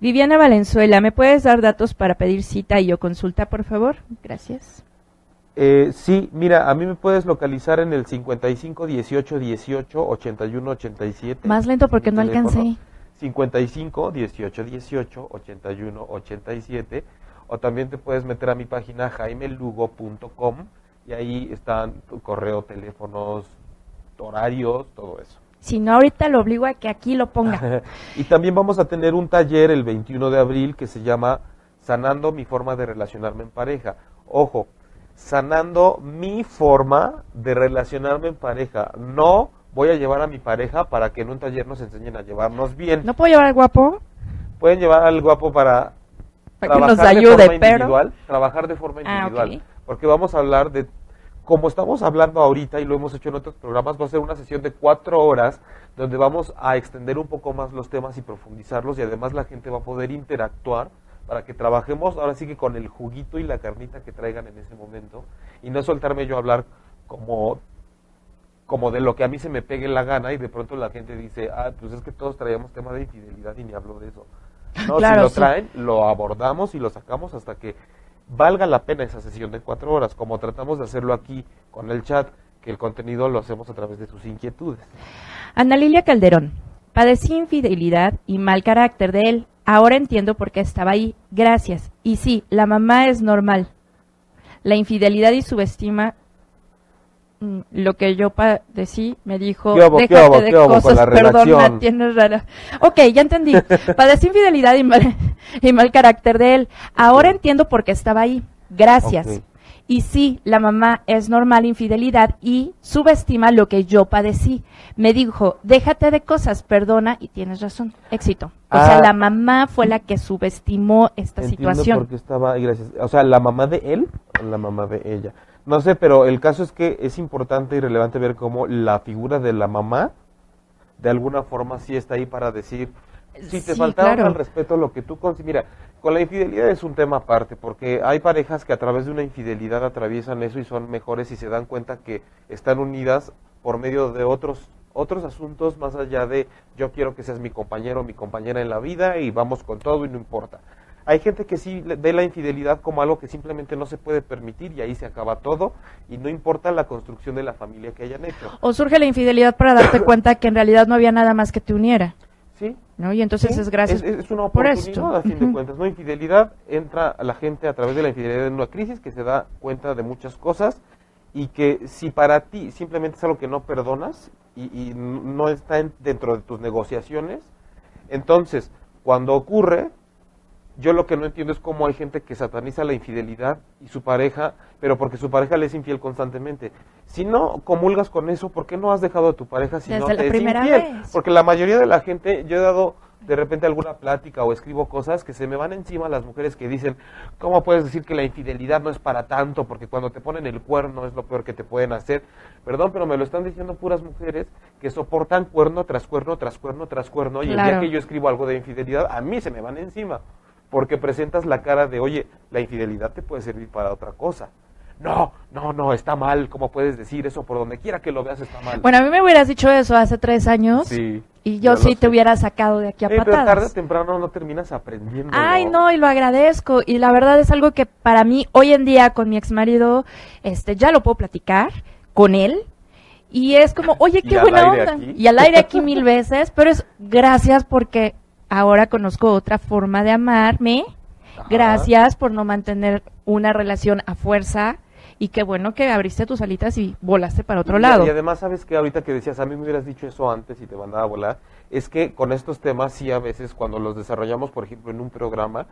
Viviana Valenzuela, ¿me puedes dar datos para pedir cita y o consulta, por favor? Gracias. Eh, sí, mira, a mí me puedes localizar en el 55 18 18 81 87. Más lento porque no teléfono, alcancé. 55 18 18 81 87. O también te puedes meter a mi página jaimelugo.com y ahí están tu correo, teléfonos, horarios, todo eso. Si no, ahorita lo obligo a que aquí lo ponga. y también vamos a tener un taller el 21 de abril que se llama Sanando mi forma de relacionarme en pareja. Ojo, sanando mi forma de relacionarme en pareja. No voy a llevar a mi pareja para que en un taller nos enseñen a llevarnos bien. ¿No puedo llevar al guapo? Pueden llevar al guapo para Para que nos trabajar de ayude, forma pero... individual, trabajar de forma Ah, individual, porque vamos a hablar de como estamos hablando ahorita y lo hemos hecho en otros programas, va a ser una sesión de cuatro horas donde vamos a extender un poco más los temas y profundizarlos y además la gente va a poder interactuar para que trabajemos ahora sí que con el juguito y la carnita que traigan en ese momento y no soltarme yo a hablar como como de lo que a mí se me pegue la gana y de pronto la gente dice, ah, pues es que todos traíamos tema de infidelidad y ni hablo de eso. No, Claro, si lo sí. traen, lo abordamos y lo sacamos hasta que valga la pena esa sesión de cuatro horas, como tratamos de hacerlo aquí con el chat, que el contenido lo hacemos a través de sus inquietudes. Ana Lilia Calderón. Padecí infidelidad y mal carácter de él. Ahora entiendo por qué estaba ahí. Gracias. Y sí, la mamá es normal. La infidelidad y subestima mm, lo que yo padecí, me dijo, ¿Qué hubo, qué déjate de cosas, perdona, tienes rara. Ok, ya entendí. Padecí infidelidad y mal, y mal carácter de él. Ahora entiendo por qué estaba ahí. Gracias. Y sí, la mamá es normal infidelidad y subestima lo que yo padecí. Me dijo, déjate de cosas, perdona y tienes razón. Éxito. O sea, Ah. la mamá fue la que subestimó esta Entiendo situación. por qué estaba, gracias. O sea, la mamá de él o la mamá de ella. No sé, pero el caso es que es importante y relevante ver cómo la figura de la mamá, de alguna forma, sí está ahí para decir, si te Sí, faltaba claro. al respeto lo que tú consi- Mira, con la infidelidad es un tema aparte, porque hay parejas que a través de una infidelidad atraviesan eso y son mejores y se dan cuenta que están unidas por medio de otros otros asuntos más allá de yo quiero que seas mi compañero, mi compañera en la vida y vamos con todo y no importa. Hay gente que sí ve la infidelidad como algo que simplemente no se puede permitir y ahí se acaba todo y no importa la construcción de la familia que hayan hecho. O surge la infidelidad para darte cuenta que en realidad no había nada más que te uniera. ¿No? Y entonces Sí, es gracias Es, es una por oportunidad, esto. a fin de cuentas. No infidelidad, entra a la gente a través de la infidelidad en una crisis que se da cuenta de muchas cosas y que si para ti simplemente es algo que no perdonas y, y no está en- dentro de tus negociaciones, entonces cuando ocurre, yo lo que no entiendo es cómo hay gente que sataniza la infidelidad y su pareja, pero porque su pareja le es infiel constantemente. Si no comulgas con eso, ¿por qué no has dejado a tu pareja si no la te es primera infiel? vez. Porque la mayoría de la gente, yo he dado de repente alguna plática o escribo cosas que se me van encima las mujeres que dicen, ¿cómo puedes decir que la infidelidad no es para tanto? Porque cuando te ponen el cuerno es lo peor que te pueden hacer. Perdón, pero me lo están diciendo puras mujeres que soportan cuerno tras cuerno tras cuerno tras cuerno y el día que yo escribo algo de infidelidad, a mí se me van encima. Porque presentas la cara de, oye, la infidelidad te puede servir para otra cosa. No, no, no, está mal. ¿Cómo puedes decir eso? Por donde quiera que lo veas está mal. Bueno, a mí me hubieras dicho eso hace tres años sí. y yo sí te sé. hubiera sacado de aquí a Eh, pero tarde o patadas. temprano no terminas aprendiendo. Ay, no, y lo agradezco. Y la verdad es algo que para mí, hoy en día, con mi exmarido, este, ya lo puedo platicar con él. Y es como, oye, qué buena onda. aquí. Y al aire aquí mil veces, pero es gracias porque ahora conozco otra forma de amarme. Ajá. Gracias por no mantener una relación a fuerza. Y qué bueno que abriste tus alitas y volaste para otro Y- lado. Y además, ¿sabes que Ahorita que decías, a mí me hubieras dicho eso antes y te mandaba a volar, es que con estos temas sí a veces cuando los desarrollamos, por ejemplo, en un programa,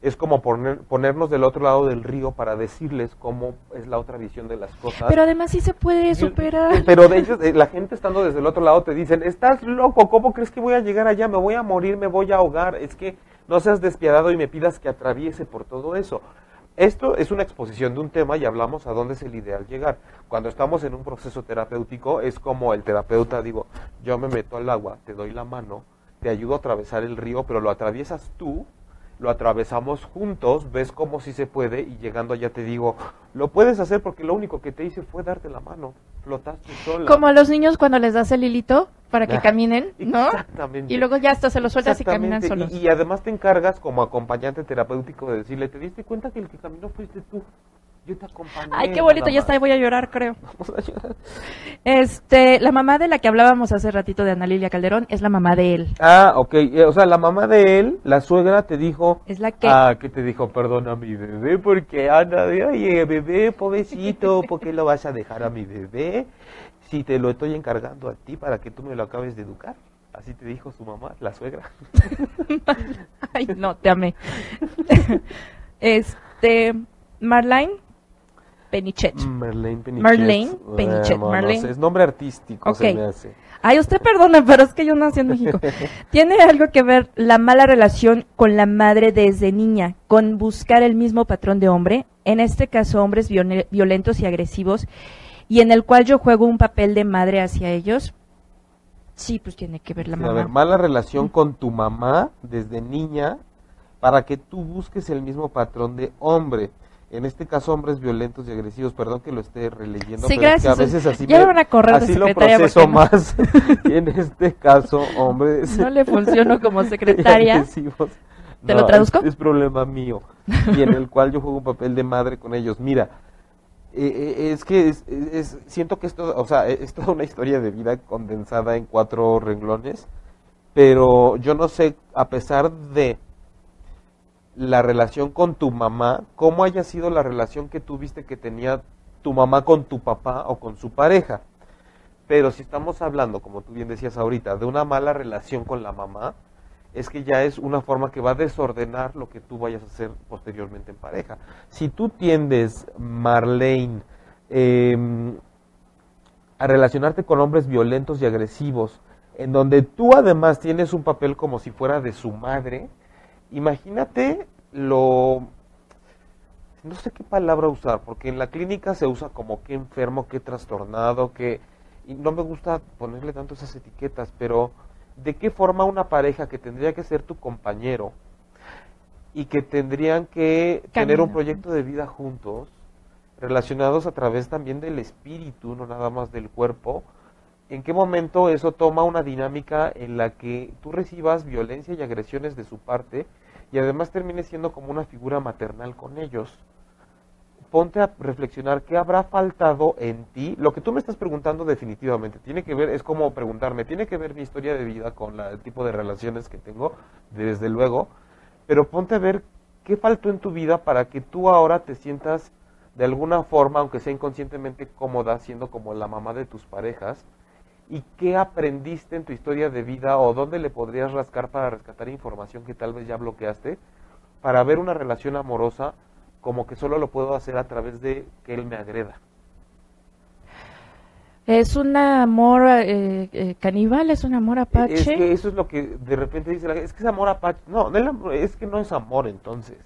es como poner, ponernos del otro lado del río para decirles cómo es la otra visión de las cosas. Pero además sí se puede superar. Pero de ellos, eh, la gente estando desde el otro lado te dicen, estás loco, ¿cómo crees que voy a llegar allá? Me voy a morir, me voy a ahogar. Es que no seas despiadado y me pidas que atraviese por todo eso. Esto es una exposición de un tema y hablamos a dónde es el ideal llegar. Cuando estamos en un proceso terapéutico es como el terapeuta, digo, yo me meto al agua, te doy la mano, te ayudo a atravesar el río, pero lo atraviesas tú, lo atravesamos juntos, ves cómo sí se puede y llegando allá te digo, lo puedes hacer porque lo único que te hice fue darte la mano, flotaste sola. Como a los niños cuando les das el hilito para que Ah, caminen, ¿no? Exactamente. Y luego ya hasta se los sueltas y caminan solos. Y, y además te encargas como acompañante terapéutico de decirle, ¿te diste cuenta que el que caminó fuiste tú? Yo te acompañé. Ay, qué bonito, ya está, más". voy a llorar, creo. Vamos a llorar. Este, la mamá de la que hablábamos hace ratito de Ana Lilia Calderón es la mamá de él. Ah, ok. eh, o sea, la mamá de él, la suegra, te dijo... Es la que Ah, que te dijo, perdona a mi bebé, porque Ana, de, oye, bebé, pobrecito, ¿por qué lo vas a dejar a mi bebé? Si te lo estoy encargando a ti para que tú me lo acabes de educar. Así te dijo su mamá, la suegra. Ay, no, te amé. este, Marlene Penichet. Marlene Penichet. Marlene Penichet, no sé, es nombre artístico, se Ok. me hace. Ay, usted perdone, pero es que yo nací en México. Tiene algo que ver la mala relación con la madre desde niña, con buscar el mismo patrón de hombre, en este caso hombres viol- violentos y agresivos, y en el cual yo juego un papel de madre hacia ellos. Sí, pues tiene que ver la Sí, a ver, mala relación con tu mamá desde niña para que tú busques el mismo patrón de hombre. En este caso, hombres violentos y agresivos. Perdón que lo esté releyendo, Sí, pero es que a veces así, Ya me van a correr así lo proceso no- más. y en este caso, hombres No le funciono como secretaria. ¿Te lo traduzco? Es, es problema mío. Y en el cual yo juego un papel de madre con ellos. Mira, eh, eh, es que es- siento que esto, o sea, es toda una historia de vida condensada en cuatro renglones, pero yo no sé, a pesar de la relación con tu mamá, cómo haya sido la relación que tuviste que tenía tu mamá con tu papá o con su pareja. Pero si estamos hablando, como tú bien decías ahorita, de una mala relación con la mamá, es que ya es una forma que va a desordenar lo que tú vayas a hacer posteriormente en pareja. Si tú tiendes, Marlene, em, a relacionarte con hombres violentos y agresivos, en donde tú además tienes un papel como si fuera de su madre, imagínate lo... No sé qué palabra usar, porque en la clínica se usa como qué enfermo, qué trastornado, que... Y no me gusta ponerle tanto esas etiquetas, pero de qué forma una pareja que tendría que ser tu compañero y que tendrían que tener un proyecto de vida juntos, relacionados a través también del espíritu, no nada más del cuerpo, en qué momento eso toma una dinámica en la que tú recibas violencia y agresiones de su parte y además termines siendo como una figura maternal con ellos. Ponte a reflexionar qué habrá faltado en ti. Lo que tú me estás preguntando definitivamente tiene que ver, es como preguntarme, tiene que ver mi historia de vida con el tipo de relaciones que tengo, desde luego, pero ponte a ver qué faltó en tu vida para que tú ahora te sientas de alguna forma, aunque sea inconscientemente cómoda, siendo como la mamá de tus parejas, y qué aprendiste en tu historia de vida o dónde le podrías rascar para rescatar información que tal vez ya bloqueaste para ver una relación amorosa como que solo lo puedo hacer a través de que él me agreda. ¿Es un amor eh, eh, caníbal? ¿Es un amor apache? Es que eso es lo que de repente dice la gente, es que es amor apache. No, es que no es amor entonces.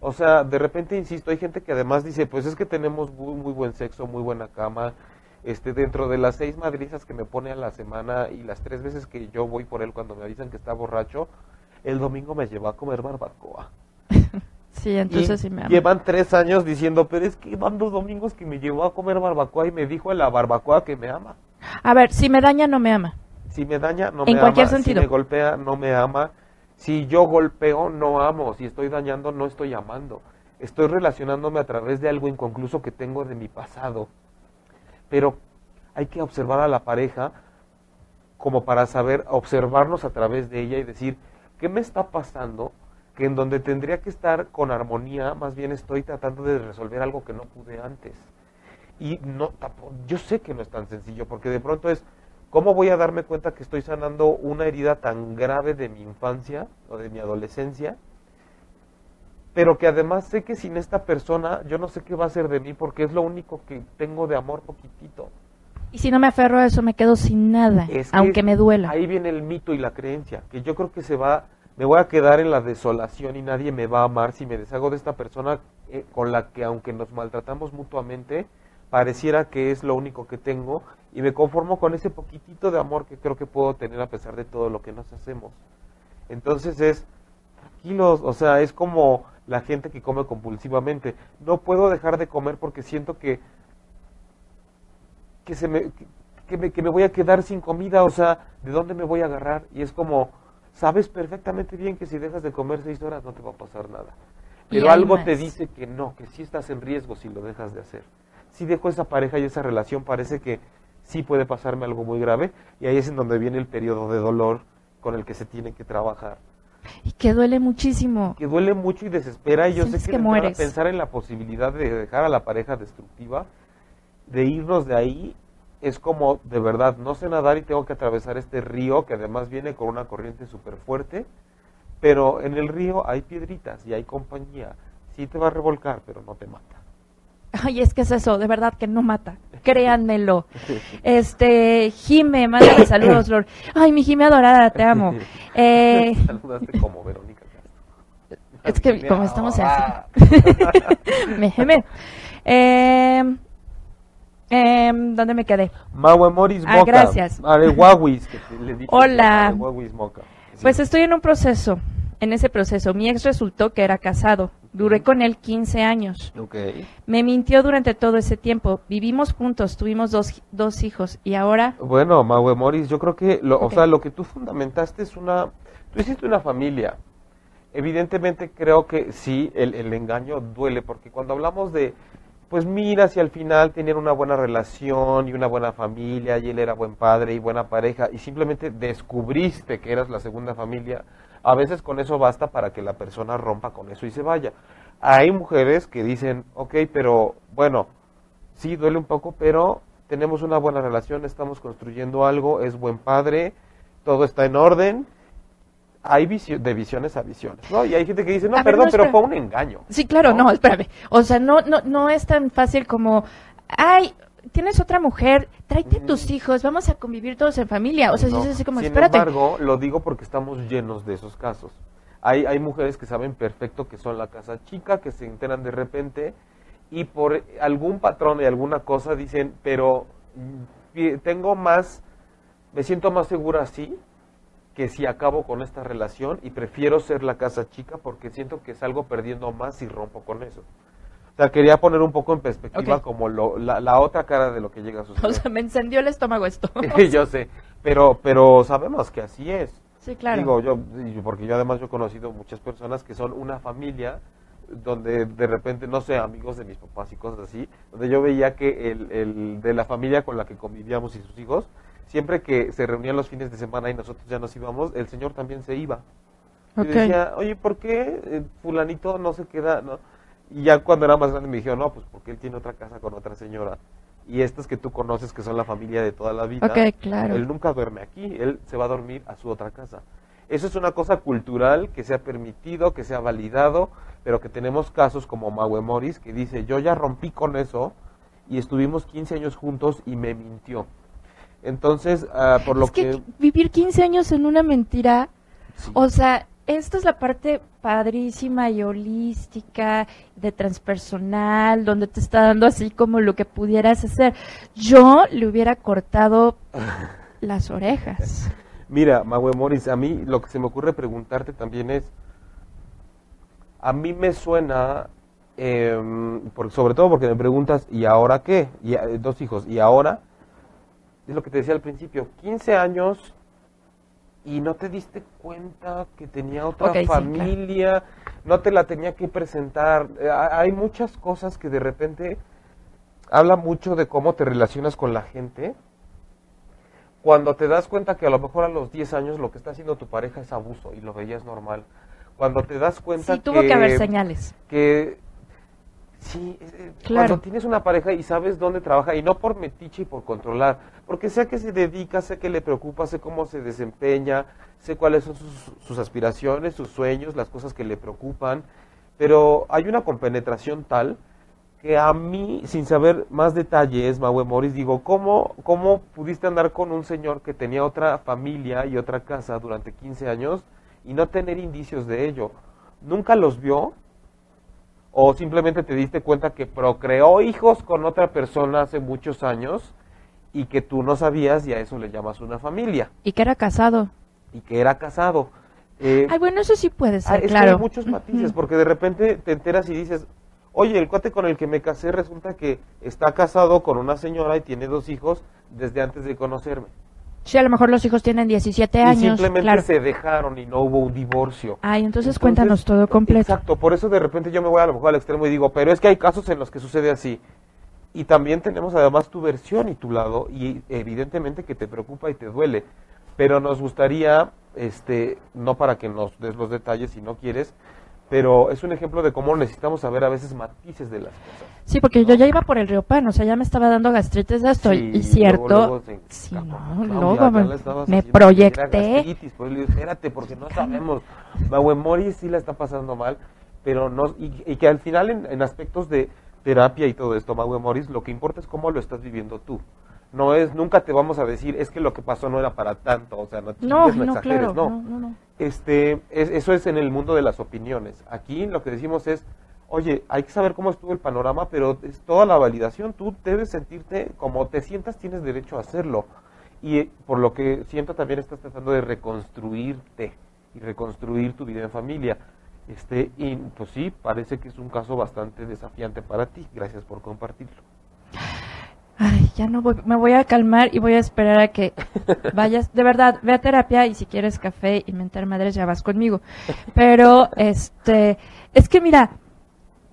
O sea, de repente, insisto, hay gente que además dice, pues es que tenemos muy, muy buen sexo, muy buena cama, este, dentro de las seis madrizas que me pone a la semana y las tres veces que yo voy por él cuando me avisan que está borracho, el domingo me lleva a comer barbacoa. sí, entonces sí me ama. Llevan tres años diciendo, pero es que van dos domingos que me llevó a comer barbacoa y me dijo en la barbacoa que me ama. A ver, si me daña, no me ama. Si me daña, no en me cualquier ama. Sentido. Si me golpea, no me ama. Si yo golpeo, no amo. Si estoy dañando, no estoy amando. Estoy relacionándome a través de algo inconcluso que tengo de mi pasado pero hay que observar a la pareja como para saber observarnos a través de ella y decir, ¿qué me está pasando? Que en donde tendría que estar con armonía, más bien estoy tratando de resolver algo que no pude antes. Y no, yo sé que no es tan sencillo, porque de pronto es, ¿cómo voy a darme cuenta que estoy sanando una herida tan grave de mi infancia o de mi adolescencia? Pero que además sé que sin esta persona yo no sé qué va a ser de mí porque es lo único que tengo de amor poquitito. Y si no me aferro a eso, me quedo sin nada, Es que aunque me duela. Ahí viene el mito y la creencia, que yo creo que se va, me voy a quedar en la desolación y nadie me va a amar si me deshago de esta persona eh, con la que aunque nos maltratamos mutuamente, pareciera que es lo único que tengo y me conformo con ese poquitito de amor que creo que puedo tener a pesar de todo lo que nos hacemos. Entonces es, tranquilos, o sea, es como la gente que come compulsivamente. No puedo dejar de comer porque siento que que, se me, que, me, que me voy a quedar sin comida, o sea, ¿de dónde me voy a agarrar? Y es como, sabes perfectamente bien que si dejas de comer seis horas no te va a pasar nada. Pero algo te dice que no, que sí estás en riesgo si lo dejas de hacer. Si dejo esa pareja y esa relación, parece que sí puede pasarme algo muy grave y ahí es en donde viene el periodo de dolor con el que se tiene que trabajar. Y que duele muchísimo. Que duele mucho y desespera y yo Sientes sé que, mueres. pensar en la posibilidad de dejar a la pareja destructiva, de irnos de ahí, es como de verdad, no sé nadar y tengo que atravesar este río que además viene con una corriente súper fuerte, pero en el río hay piedritas y hay compañía. Sí te va a revolcar, pero no te mata. Ay, es que es eso, de verdad que no mata. Créanmelo. Este, Jime, mándame saludos, Lord. Ay, mi Jime adorada, te amo. Eh, Saludaste como Verónica Castro. es que como estamos en... Ah. me. Eh, em, ¿Dónde me quedé? Maue Moris Ah, Moca. gracias. Areguawis, que le dije. Hola. Moca. Sí. Pues estoy en un proceso. En ese proceso, mi ex resultó que era casado. Duré con él 15 años. Ok. Me mintió durante todo ese tiempo. Vivimos juntos, tuvimos dos, dos hijos y ahora Bueno, Maue Moris, yo creo que, lo, o sea, lo que tú fundamentaste es una, tú hiciste una familia. Evidentemente creo que sí, el, el engaño duele, porque cuando hablamos de, pues mira, si al final tenían una buena relación y una buena familia, y él era buen padre y buena pareja, y simplemente descubriste que eras la segunda familia, a veces con eso basta para que la persona rompa con eso y se vaya. Hay mujeres que dicen, ok, pero bueno, sí duele un poco, pero tenemos una buena relación, estamos construyendo algo, es buen padre, todo está en orden. hay visio- de visiones a visiones, ¿no? Y hay gente que dice, no, A ver, perdón, no, pero fue un engaño. Sí, claro, ¿no? no, espérame. O sea, no, no, no es tan fácil como, ay, tienes otra mujer, tráete Mm. tus hijos, vamos a convivir todos en familia. O sea, No. es así como, Sin espérate. embargo, lo digo porque estamos llenos de esos casos. Hay, hay mujeres que saben perfecto que son la casa chica, que se enteran de repente y por algún patrón y alguna cosa dicen, pero mm, pi- tengo más, me siento más segura así que si acabo con esta relación y prefiero ser la casa chica porque siento que salgo perdiendo más si rompo con eso. O sea, quería poner un poco en perspectiva como lo- la, la otra cara de lo que llega a suceder. O sea, me encendió el estómago esto. yo sé, pero, pero sabemos que así es. sí, claro. Digo, yo, porque yo además yo he conocido muchas personas que son una familia donde de repente, no sé, amigos de mis papás y cosas así, donde yo veía que el, el de la familia con la que convivíamos y sus hijos, siempre que se reunían los fines de semana y nosotros ya nos íbamos, el señor también se iba. Y Ok. decía, oye, ¿por qué eh, fulanito no se queda? no Y ya cuando era más grande me dijeron, no, pues porque él tiene otra casa con otra señora. Y estas que tú conoces, que son la familia de toda la vida, claro. él nunca duerme aquí, él se va a dormir a su otra casa. Eso es una cosa cultural que se ha permitido, que se ha validado, pero que tenemos casos como Maue Morris, que dice, yo ya rompí con eso y estuvimos 15 años juntos y me mintió. Entonces, ah, por lo es que, que... vivir 15 años en una mentira, sí. o sea, esta es la parte padrísima y holística de transpersonal, donde te está dando así como lo que pudieras hacer. Yo le hubiera cortado las orejas. Mira, Maue Morris, a mí lo que se me ocurre preguntarte también es, a mí me suena, em, por- sobre todo porque me preguntas, ¿y ahora qué? Y, eh, dos hijos, ¿y ahora? Es lo que te decía al principio, 15 años y no te diste cuenta que tenía otra sí, familia, no te la tenía que presentar. Eh, ha- hay muchas cosas que de repente habla mucho de cómo te relacionas con la gente cuando te das cuenta que a lo mejor a los 10 años lo que está haciendo tu pareja es abuso y lo veías normal. Cuando te das cuenta Sí, tuvo que haber señales. que sí, eh, eh, Claro. cuando tienes una pareja y sabes dónde trabaja y no por metiche y por controlar, porque sé a qué se dedica, sé que le preocupa, sé cómo se desempeña, sé cuáles son sus, sus aspiraciones, sus sueños, las cosas que le preocupan, pero hay una compenetración tal que a mí, sin saber más detalles, Maue Morris, digo, ¿cómo, ¿cómo pudiste andar con un señor que tenía otra familia y otra casa durante 15 años y no tener indicios de ello? ¿Nunca los vio? ¿O simplemente te diste cuenta que procreó hijos con otra persona hace muchos años y que tú no sabías y a eso le llamas una familia? Y que era casado. Y que era casado. Eh, Ay, bueno, eso sí puede Ah, ser, es que claro. hay muchos matices, porque de repente te enteras y dices, oye, el cuate con el que me casé resulta que está casado con una señora y tiene dos hijos desde antes de conocerme. Sí, a lo mejor los hijos tienen 17 y años. simplemente claro. se dejaron y no hubo un divorcio. Ay, entonces, cuéntanos todo completo. Exacto, por eso de repente yo me voy a lo mejor al extremo y digo, pero es que hay casos en los que sucede así. Y también tenemos además tu versión y tu lado, y evidentemente que te preocupa y te duele. Pero nos gustaría, este, no para que nos des los detalles si no quieres, pero es un ejemplo de cómo necesitamos saber a veces matices de las cosas. Sí, porque yo ya iba por el río Pan, o sea, ya me estaba dando gastritis de esto. Sí, y cierto, luego, luego se sí, no, luego me, me proyecté. gastritis, pues, le digo, espérate, porque no sabemos. Mori sí la está pasando mal, pero no, y, y que al final en, en aspectos de terapia y todo esto, Maue Morris, lo que importa es cómo lo estás viviendo tú. No es, nunca te vamos a decir, es que lo que pasó no era para tanto, o sea, no, No, exageres, claro, no. no, no, no. Este, es- eso es en el mundo de las opiniones. Aquí lo que decimos es, oye, hay que saber cómo estuvo el panorama, pero es toda la validación. Tú debes sentirte como te sientas, tienes derecho a hacerlo. Y eh, por lo que siento también estás tratando de reconstruirte y reconstruir tu vida en familia. Este, y pues sí, parece que es un caso bastante desafiante para ti. Gracias por compartirlo. Ay, ya no voy, me voy a calmar y voy a esperar a que vayas. De verdad, ve a terapia y si quieres café y mentar madres ya vas conmigo. Pero, este, es que mira,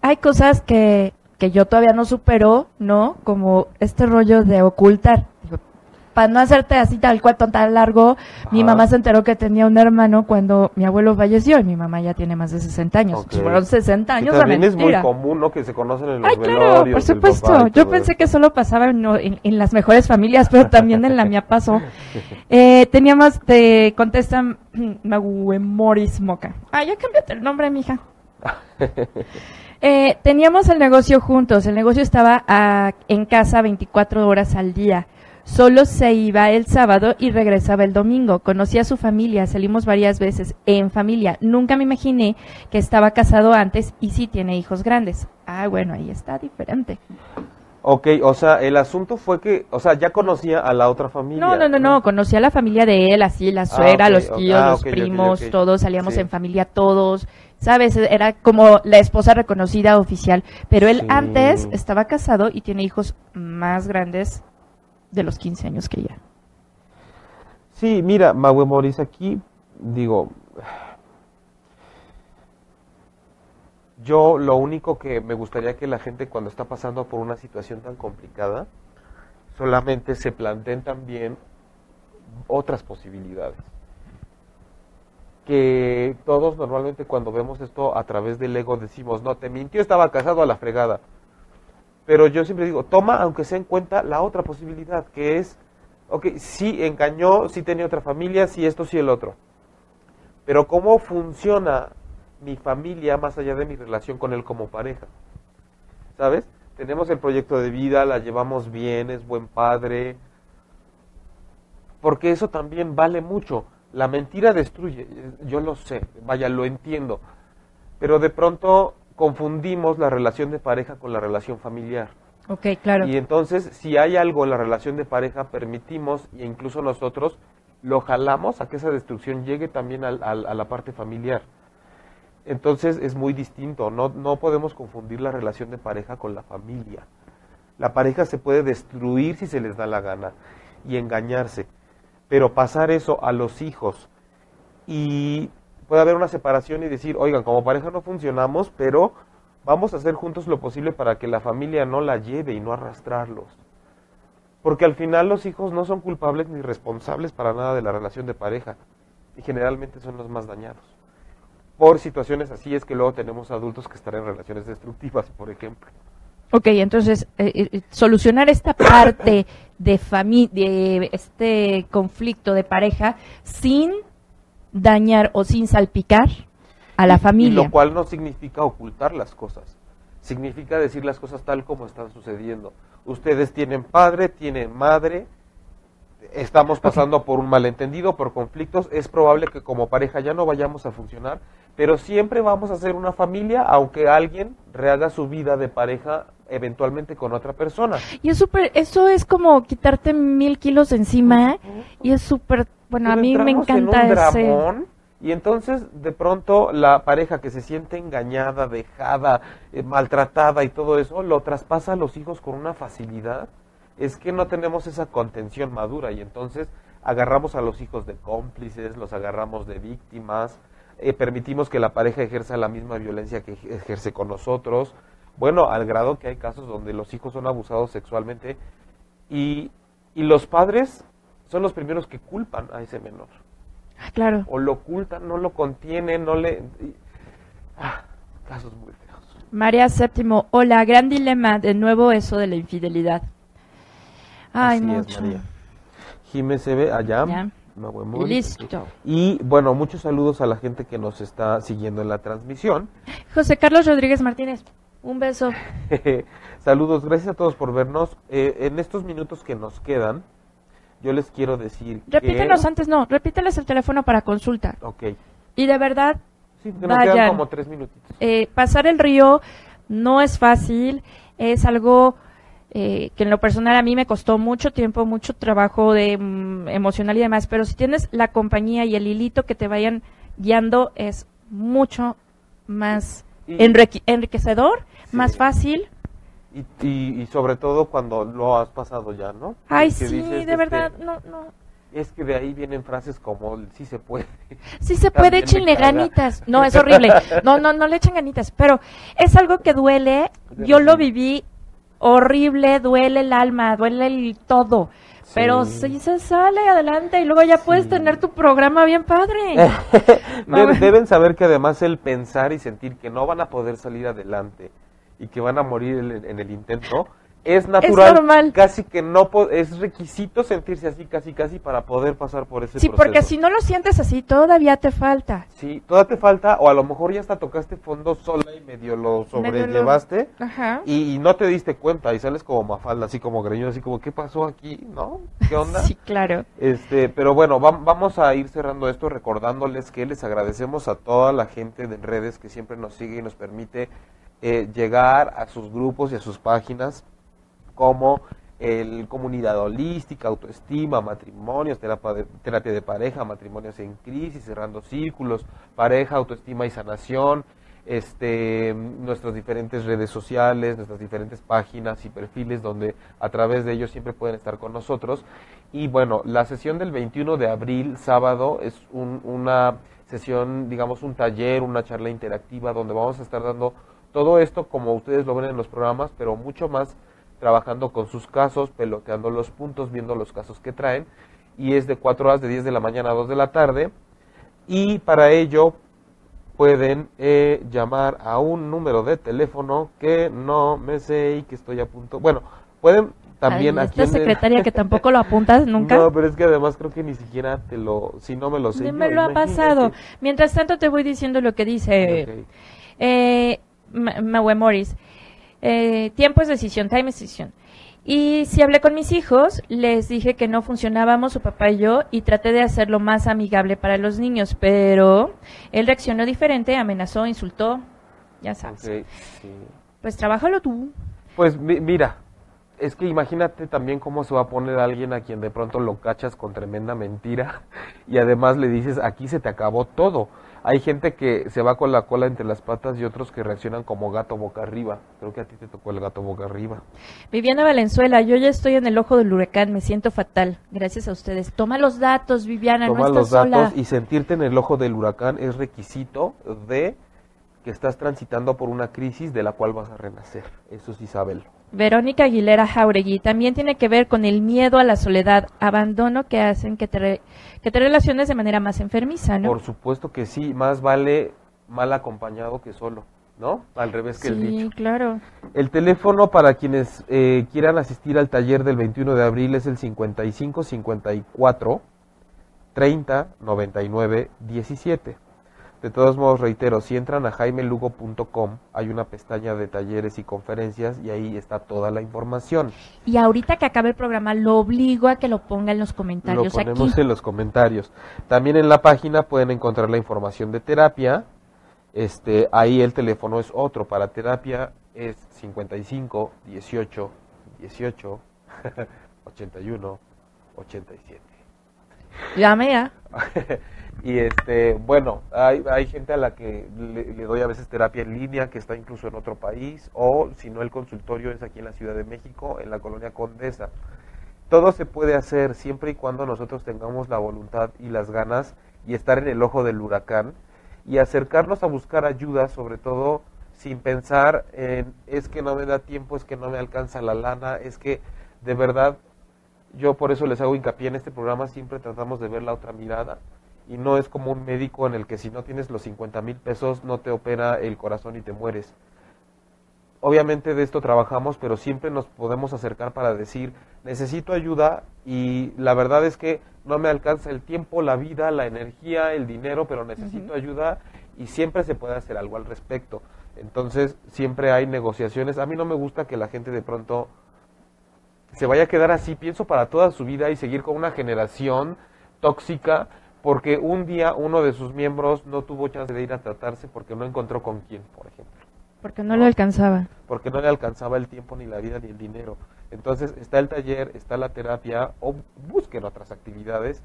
hay cosas que, que yo todavía no supero, ¿no? Como este rollo de ocultar. Para no hacerte así tal cual tan largo, mi mamá se enteró que tenía un hermano cuando mi abuelo falleció y mi mamá ya tiene más de 60 años. Fueron 60 Que años de también es muy común, ¿no? Que se conocen en los Ay, claro, por supuesto. Yo pensé que solo pasaba en, en- en las mejores familias, pero también en la mía pasó. Eh, teníamos, te contestan Maguemoris Moca. Ah, ya cámbiate el nombre, mija. Eh, teníamos el negocio juntos. El negocio estaba en casa 24 horas al día. Solo se iba el sábado y regresaba el domingo. Conocí a su familia, salimos varias veces en familia. Nunca me imaginé que estaba casado antes y sí tiene hijos grandes. Ah, bueno, ahí está diferente. Ok, o sea, el asunto fue que, o sea, ya conocía a la otra familia. No, no, no, no, conocí a la familia de él, así, la suegra, ok, los tíos, Ah, los primos, todos, salíamos Sí. en familia todos, ¿sabes? Era como la esposa reconocida oficial, pero él Sí. antes estaba casado y tiene hijos más grandes de los 15 años que ella. Sí, mira, Maue Moris, aquí digo, yo lo único que me gustaría que la gente cuando está pasando por una situación tan complicada, solamente se planteen también otras posibilidades. Que todos normalmente cuando vemos esto a través del ego decimos, no, te mintió, estaba casado a la fregada. Pero yo siempre digo, toma aunque sea en cuenta la otra posibilidad, que es ok, sí engañó, sí tenía otra familia, sí esto, sí el otro. Pero ¿cómo funciona mi familia más allá de mi relación con él como pareja? ¿Sabes? Tenemos el proyecto de vida, la llevamos bien, es buen padre. Porque eso también vale mucho. La mentira destruye, yo lo sé, vaya, lo entiendo. Pero de pronto confundimos la relación de pareja con la relación familiar. Ok, claro. Y entonces, si hay algo en la relación de pareja, permitimos, e incluso nosotros, lo jalamos a que esa destrucción llegue también al- al- a la parte familiar. Entonces es muy distinto, no, no podemos confundir la relación de pareja con la familia. La pareja se puede destruir si se les da la gana y engañarse, pero pasar eso a los hijos y puede haber una separación y decir, oigan, como pareja no funcionamos, pero vamos a hacer juntos lo posible para que la familia no la lleve y no arrastrarlos. Porque al final los hijos no son culpables ni responsables para nada de la relación de pareja y generalmente son los más dañados. Por situaciones así es que luego tenemos adultos que están en relaciones destructivas, por ejemplo. Ok, entonces, eh, eh, solucionar esta parte de de este conflicto de pareja sin dañar o sin salpicar a la Y- familia. Y lo cual no significa ocultar las cosas. Significa decir las cosas tal como están sucediendo. Ustedes tienen padre, tienen madre, estamos pasando por un malentendido, por conflictos. Es probable que como pareja ya no vayamos a funcionar, pero siempre vamos a ser una familia, aunque alguien rehaga su vida de pareja eventualmente con otra persona. Y es súper, eso es como quitarte mil kilos encima y es súper, bueno, a mí me entramos en encanta un ese... dramón, Y entonces, de pronto, la pareja que se siente engañada, dejada, eh, maltratada y todo eso, lo traspasa a los hijos con una facilidad. Es que no tenemos esa contención madura y entonces agarramos a los hijos de cómplices, los agarramos de víctimas, eh, permitimos que la pareja ejerza la misma violencia que ej- ejerce con nosotros. Bueno, al grado que hay casos donde los hijos son abusados sexualmente y, y los padres son los primeros que culpan a ese menor Ah, claro. o lo ocultan, no lo contienen, no le... ah, casos muy feos. María Séptimo, hola, gran dilema, de nuevo eso de la infidelidad. Ay, Así es, mucho. María. Jiménez se ve allá. Ya. Listo. Y bueno, muchos saludos a la gente que nos está siguiendo en la transmisión. José Carlos Rodríguez Martínez, un beso. saludos, gracias a todos por vernos. Eh, en estos minutos que nos quedan, yo les quiero decir Repítenos que... antes, no, repíteles el teléfono para consulta. Ok. Y de verdad, Sí, que nos quedan como tres minutitos. eh, pasar el río no es fácil, es algo eh, que en lo personal a mí me costó mucho tiempo, mucho trabajo de mm, emocional y demás, pero si tienes la compañía y el hilito que te vayan guiando es mucho más enriquecedor, Sí. más fácil. Y, y, y sobre todo cuando lo has pasado ya, ¿no? Ay, sí, dices, de este, verdad, no, no. Es que de ahí vienen frases como sí se puede. Sí se puede, échenle ganitas. No, es horrible. No, no, no le echen ganitas. Pero es algo que duele. Yo lo viví horrible, duele el alma, duele el todo. Pero si se sale adelante y luego ya puedes tener tu programa bien padre. Deben saber que además el pensar y sentir que no van a poder salir adelante y que van a morir en, en el intento es natural. normal. Casi que no es requisito sentirse así, casi casi para poder pasar por ese Sí, proceso. porque si no lo sientes así, todavía te falta. Sí, todavía te falta, o a lo mejor ya hasta tocaste fondo sola y medio lo sobrellevaste y, y no te diste cuenta y sales como mafalda, así como greñudo, así como, ¿qué pasó aquí? ¿No? ¿Qué onda? Sí, claro. Este, pero bueno, vam- vamos a ir cerrando esto recordándoles que les agradecemos a toda la gente de redes que siempre nos sigue y nos permite eh, llegar a sus grupos y a sus páginas como el comunidad holística, autoestima, matrimonios, terapia de, pareja, matrimonios en crisis, cerrando círculos, pareja, autoestima y sanación, este, nuestras diferentes redes sociales, nuestras diferentes páginas y perfiles donde a través de ellos siempre pueden estar con nosotros. Y bueno, la sesión del 21 de abril, sábado, es un- una sesión, digamos, un taller, una charla interactiva donde vamos a estar dando todo esto como ustedes lo ven en los programas, pero mucho más trabajando con sus casos, peloteando los puntos, viendo los casos que traen. Y es de 4 horas de 10 de la mañana a 2 de la tarde. Y para ello pueden eh, llamar a un número de teléfono que no me sé y que estoy a punto. Bueno, pueden también Ay, aquí esta el- secretaria que tampoco lo apuntas nunca. No, pero es que además creo que ni siquiera te lo, si no me lo sé. Yo, me lo ha pasado. Mientras tanto te voy diciendo lo que dice Ok. eh, Maue Morris. Eh, tiempo es decisión, time es decisión. Y si hablé con mis hijos, les dije que no funcionábamos su papá y yo y traté de hacerlo más amigable para los niños, pero él reaccionó diferente, amenazó, insultó, ya sabes. Sí. Pues trabájalo tú. Pues mi- mira, es que imagínate también cómo se va a poner alguien a quien de pronto lo cachas con tremenda mentira y además le dices, aquí se te acabó todo. Hay gente que se va con la cola entre las patas y otros que reaccionan como gato boca arriba. Creo que a ti te tocó el gato boca arriba. Viviana Valenzuela, yo ya estoy en el ojo del huracán, me siento fatal. Gracias a ustedes. Toma los datos, Viviana, Toma no estás los datos sola. y sentirte en el ojo del huracán es requisito de que estás transitando por una crisis de la cual vas a renacer. Eso sí, sábelo. Verónica Aguilera Jauregui también tiene que ver con el miedo a la soledad, abandono que hacen que te, re- que te relaciones de manera más enfermiza, ¿no? Por supuesto que sí, más vale mal acompañado que solo, ¿no? Al revés que el sí, dicho. claro. El teléfono para quienes eh, quieran asistir al taller del 21 de abril es el 55 54 30 99 17. De todos modos, reitero, si entran a jaimelugo.com, hay una pestaña de talleres y conferencias y ahí está toda la información. Y ahorita que acabe el programa, lo obligo a que lo ponga en los Lo comentarios ponemos aquí. en los comentarios. También en la página pueden encontrar la información de terapia. Este, ahí el teléfono es otro para terapia es 55 18 18 81 87. Llame ya. y este, bueno, hay, hay gente a la que le, le doy a veces terapia en línea que está incluso en otro país o si no el consultorio es aquí en la Ciudad de México, en la colonia Condesa. Todo se puede hacer siempre y cuando nosotros tengamos la voluntad y las ganas y estar en el ojo del huracán y acercarnos a buscar ayuda, sobre todo sin pensar en es que no me da tiempo, es que no me alcanza la lana, es que de verdad yo por eso les hago hincapié en este programa, siempre tratamos de ver la otra mirada y no es como un médico en el que si no tienes los 50 mil pesos no te opera el corazón y te mueres. Obviamente de esto trabajamos, pero siempre nos podemos acercar para decir, necesito ayuda y la verdad es que no me alcanza el tiempo, la vida, la energía, el dinero, pero necesito ayuda y siempre se puede hacer algo al respecto. Entonces siempre hay negociaciones. A mí no me gusta que la gente de pronto se vaya a quedar así, pienso, para toda su vida y seguir con una generación tóxica porque un día uno de sus miembros no tuvo chance de ir a tratarse porque no encontró con quién, por ejemplo Porque no lo alcanzaba. porque no le alcanzaba el tiempo, ni la vida, ni el dinero. Entonces está el taller, está la terapia, o busquen otras actividades.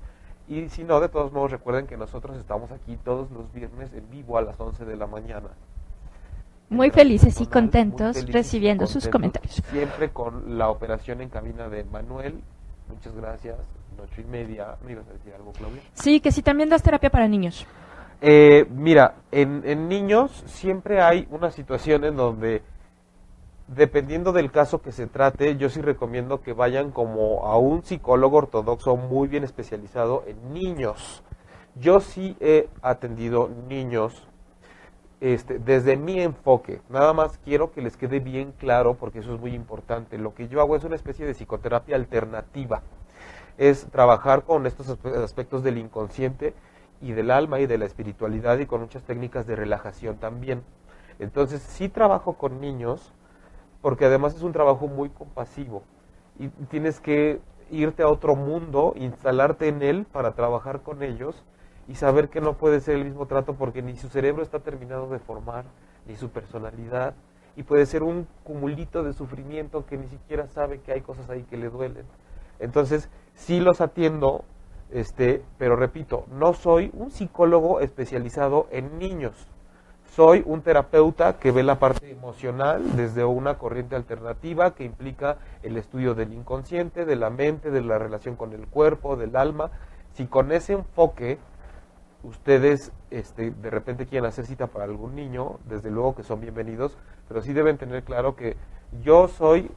Y si no, de todos modos, recuerden que nosotros estamos aquí todos los viernes en vivo a las 11 de la mañana. Muy felices y contentos y recibiendo sus comentarios. Siempre con la operación en cabina de Manuel. Muchas gracias. Noche y media. ¿Me ibas a decir algo, Claudia? Sí, que si también das terapia para niños. Eh, mira, en, en niños siempre hay una situación en donde dependiendo del caso que se trate, yo sí recomiendo que vayan como a un psicólogo ortodoxo muy bien especializado en niños. Yo sí he atendido niños este, desde mi enfoque. Nada más quiero que les quede bien claro porque eso es muy importante. Lo que yo hago es una especie de psicoterapia alternativa. Es trabajar con estos aspectos del inconsciente y del alma y de la espiritualidad y con muchas técnicas de relajación también. Entonces sí trabajo con niños porque además es un trabajo muy compasivo y tienes que irte a otro mundo, instalarte en él para trabajar con ellos y saber que no puede ser el mismo trato porque ni su cerebro está terminado de formar, ni su personalidad, y puede ser un cumulito de sufrimiento que ni siquiera sabe que hay cosas ahí que le duelen. Entonces, sí los atiendo, este, pero repito, no soy un psicólogo especializado en niños. Soy un terapeuta que ve la parte emocional desde una corriente alternativa que implica el estudio del inconsciente, de la mente, de la relación con el cuerpo, del alma. Si con ese enfoque ustedes este, de repente quieren hacer cita para algún niño, desde luego que son bienvenidos, pero sí deben tener claro que yo soy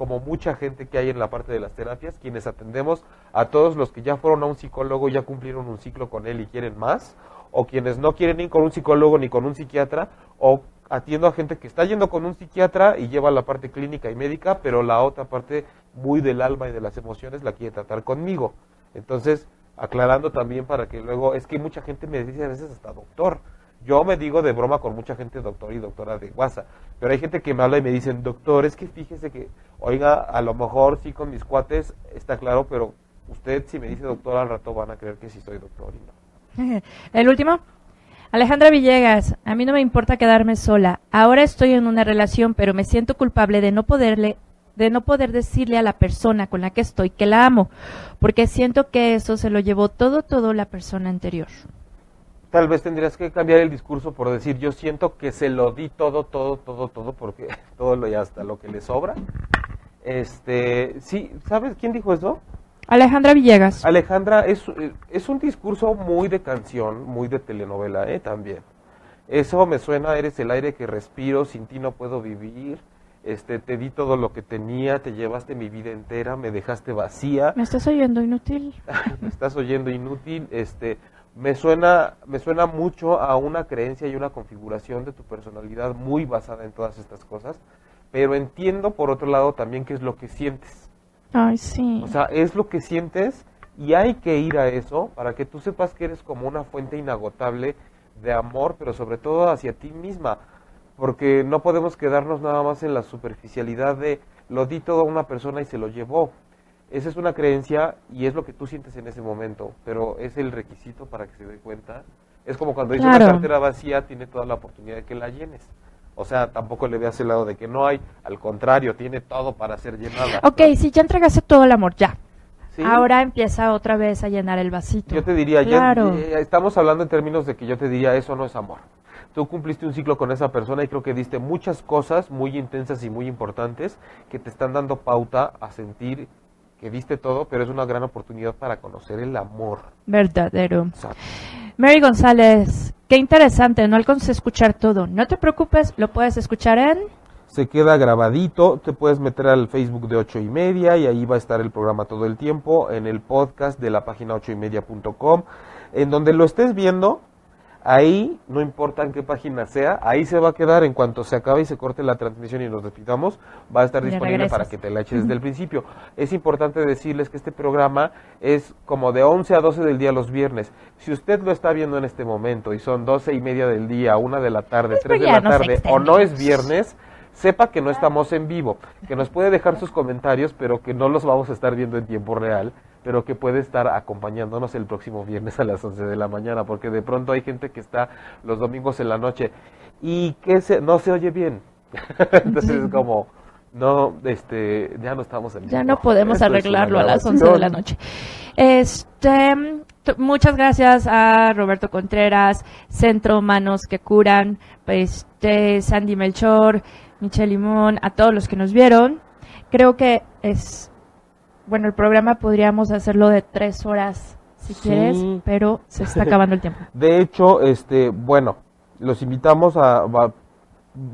como mucha gente que hay en la parte de las terapias, quienes atendemos a todos los que ya fueron a un psicólogo, ya cumplieron un ciclo con él y quieren más, o quienes no quieren ir con un psicólogo ni con un psiquiatra, o atiendo a gente que está yendo con un psiquiatra y lleva la parte clínica y médica, pero la otra parte muy del alma y de las emociones la quiere tratar conmigo. Entonces, aclarando también para que luego, es que mucha gente me dice a veces hasta doctor. Yo me digo de broma con mucha gente doctor y doctora de WhatsApp, pero hay gente que me habla y me dicen, doctor, es que fíjese que, oiga, a lo mejor sí con mis cuates está claro, pero usted si me dice doctor al rato van a creer que sí soy doctor y no. El último. Alejandra Villegas, a mí no me importa quedarme sola. Ahora estoy en una relación, pero me siento culpable de no poderle de no poder decirle a la persona con la que estoy que la amo, porque siento que eso se lo llevó todo todo la persona anterior. Tal vez tendrías que cambiar el discurso por decir, yo siento que se lo di todo, todo, todo, todo, porque todo lo y hasta lo que le sobra. Este, sí, ¿sabes quién dijo eso? Alejandra Villegas. Alejandra, es, es un discurso muy de canción, muy de telenovela, ¿eh? También. Eso me suena, eres el aire que respiro, sin ti no puedo vivir. Este, te di todo lo que tenía, te llevaste mi vida entera, me dejaste vacía. ¿Me estás oyendo inútil? me estás oyendo inútil. Este, me suena, me suena mucho a una creencia y una configuración de tu personalidad muy basada en todas estas cosas. Pero entiendo, por otro lado, también qué es lo que sientes. Ay, sí. O sea, es lo que sientes y hay que ir a eso para que tú sepas que eres como una fuente inagotable de amor, pero sobre todo hacia ti misma, porque no podemos quedarnos nada más en la superficialidad de lo di todo a una persona y se lo llevó. Esa es una creencia y es lo que tú sientes en ese momento, pero es el requisito para que se dé cuenta. Es como cuando dice una cartera vacía, tiene toda la oportunidad de que la llenes. O sea, tampoco le veas el lado de que no hay, al contrario, tiene todo para ser llenada. Ok, si ya entregaste todo el amor, ya. Ahora empieza otra vez a llenar el vasito. Yo te diría, ya, estamos hablando en términos de que yo te diría, eso no es amor. Tú cumpliste un ciclo con esa persona y creo que diste muchas cosas muy intensas y muy importantes que te están dando pauta a sentir que diste todo, pero es una gran oportunidad para conocer el amor. Verdadero. Mary González, qué interesante, no alcances a escuchar todo. No te preocupes, lo puedes escuchar en... Se queda grabadito, te puedes meter al Facebook de ocho y media y ahí va a estar el programa todo el tiempo, en el podcast de la página ocho y media.com, en donde lo estés viendo, Ahí, no importa en qué página sea, ahí se va a quedar en cuanto se acabe y se corte la transmisión y nos despidamos, va a estar disponible para que te la eches desde el principio. Es importante decirles que este programa es como de 11 a 12 del día los viernes. Si usted lo está viendo en este momento y son 12 y media del día, 1 de la tarde, 3 pues de la tarde o no es viernes, sepa que no estamos en vivo, que nos puede dejar sus comentarios, pero que no los vamos a estar viendo en tiempo real pero que puede estar acompañándonos el próximo viernes a las 11 de la mañana, porque de pronto hay gente que está los domingos en la noche y que se, no se oye bien. Entonces es como, no, este, ya no estamos en Ya no podemos arreglarlo a las 11 de la noche. Este, muchas gracias a Roberto Contreras, Centro Manos que Curan, este, Sandy Melchor, Michelle Limón, a todos los que nos vieron. Creo que es bueno, el programa podríamos hacerlo de tres horas si quieres, pero se está acabando el tiempo. De hecho, este, bueno, los invitamos a,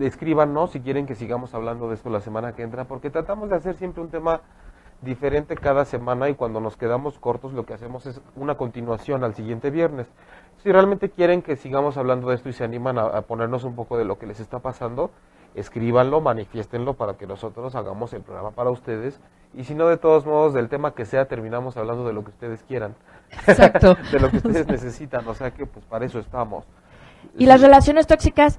escríbanos si quieren que sigamos hablando de esto la semana que entra, porque tratamos de hacer siempre un tema diferente cada semana y cuando nos quedamos cortos lo que hacemos es una continuación al siguiente viernes. Si realmente quieren que sigamos hablando de esto y se animan a, a ponernos un poco de lo que les está pasando, escríbanlo, manifiéstenlo para que nosotros hagamos el programa para ustedes. Y si no, de todos modos, del tema que sea, terminamos hablando de lo que ustedes quieran. Exacto. de lo que ustedes necesitan. O sea que, pues, para eso estamos. Y las relaciones tóxicas,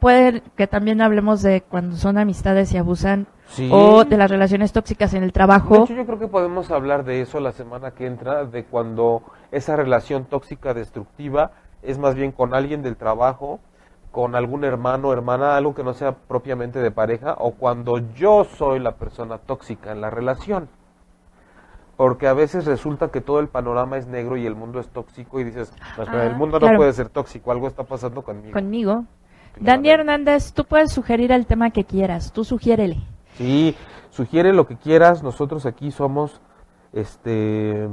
puede que también hablemos de cuando son amistades y abusan, Sí. o de las relaciones tóxicas en el De trabajo. hecho, yo creo que podemos hablar de eso la semana que entra, de cuando esa relación tóxica destructiva es más bien con alguien del trabajo, con algún hermano o hermana, algo que no sea propiamente de pareja, o cuando yo soy la persona tóxica en la relación. Porque a veces resulta que todo el panorama es negro y el mundo es tóxico y dices, "No, espera, Ah, el mundo claro. no puede ser tóxico, algo está pasando conmigo. Conmigo. Claro. Dani Hernández, tú puedes sugerir el tema que quieras, tú sugiérele. Sí, sugiere lo que quieras, nosotros aquí somos, este,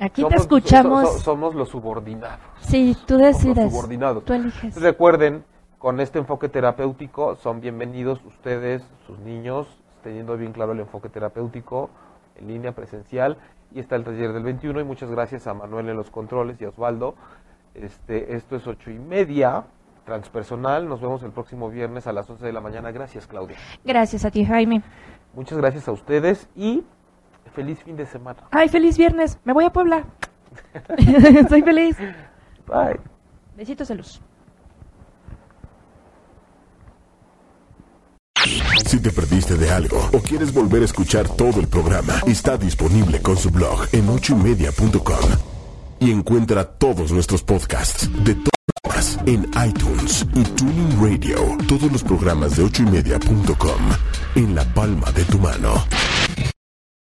Aquí somos, te escuchamos. so- so- somos los subordinados. sí, tú decides. subordinados. Tú eliges. Recuerden, con este enfoque terapéutico son bienvenidos ustedes, sus niños, teniendo bien claro el enfoque terapéutico en línea presencial. Y está el taller del 21 y muchas gracias a Manuel en los controles y a Osvaldo. Este, esto es ocho y media, transpersonal. Nos vemos el próximo viernes a las 11 de la mañana. Gracias, Claudia. Gracias a ti, Jaime. Muchas gracias a ustedes y feliz fin de semana. Ay, feliz viernes. Me voy a Puebla. Soy feliz. Bye. Besitos de luz. Si te perdiste de algo o quieres volver a escuchar todo el programa, está disponible con su blog en ochoymedia.com. Y encuentra todos nuestros podcasts de todas en iTunes y Tuning Radio. Todos los programas de ochoymedia.com en la palma de tu mano.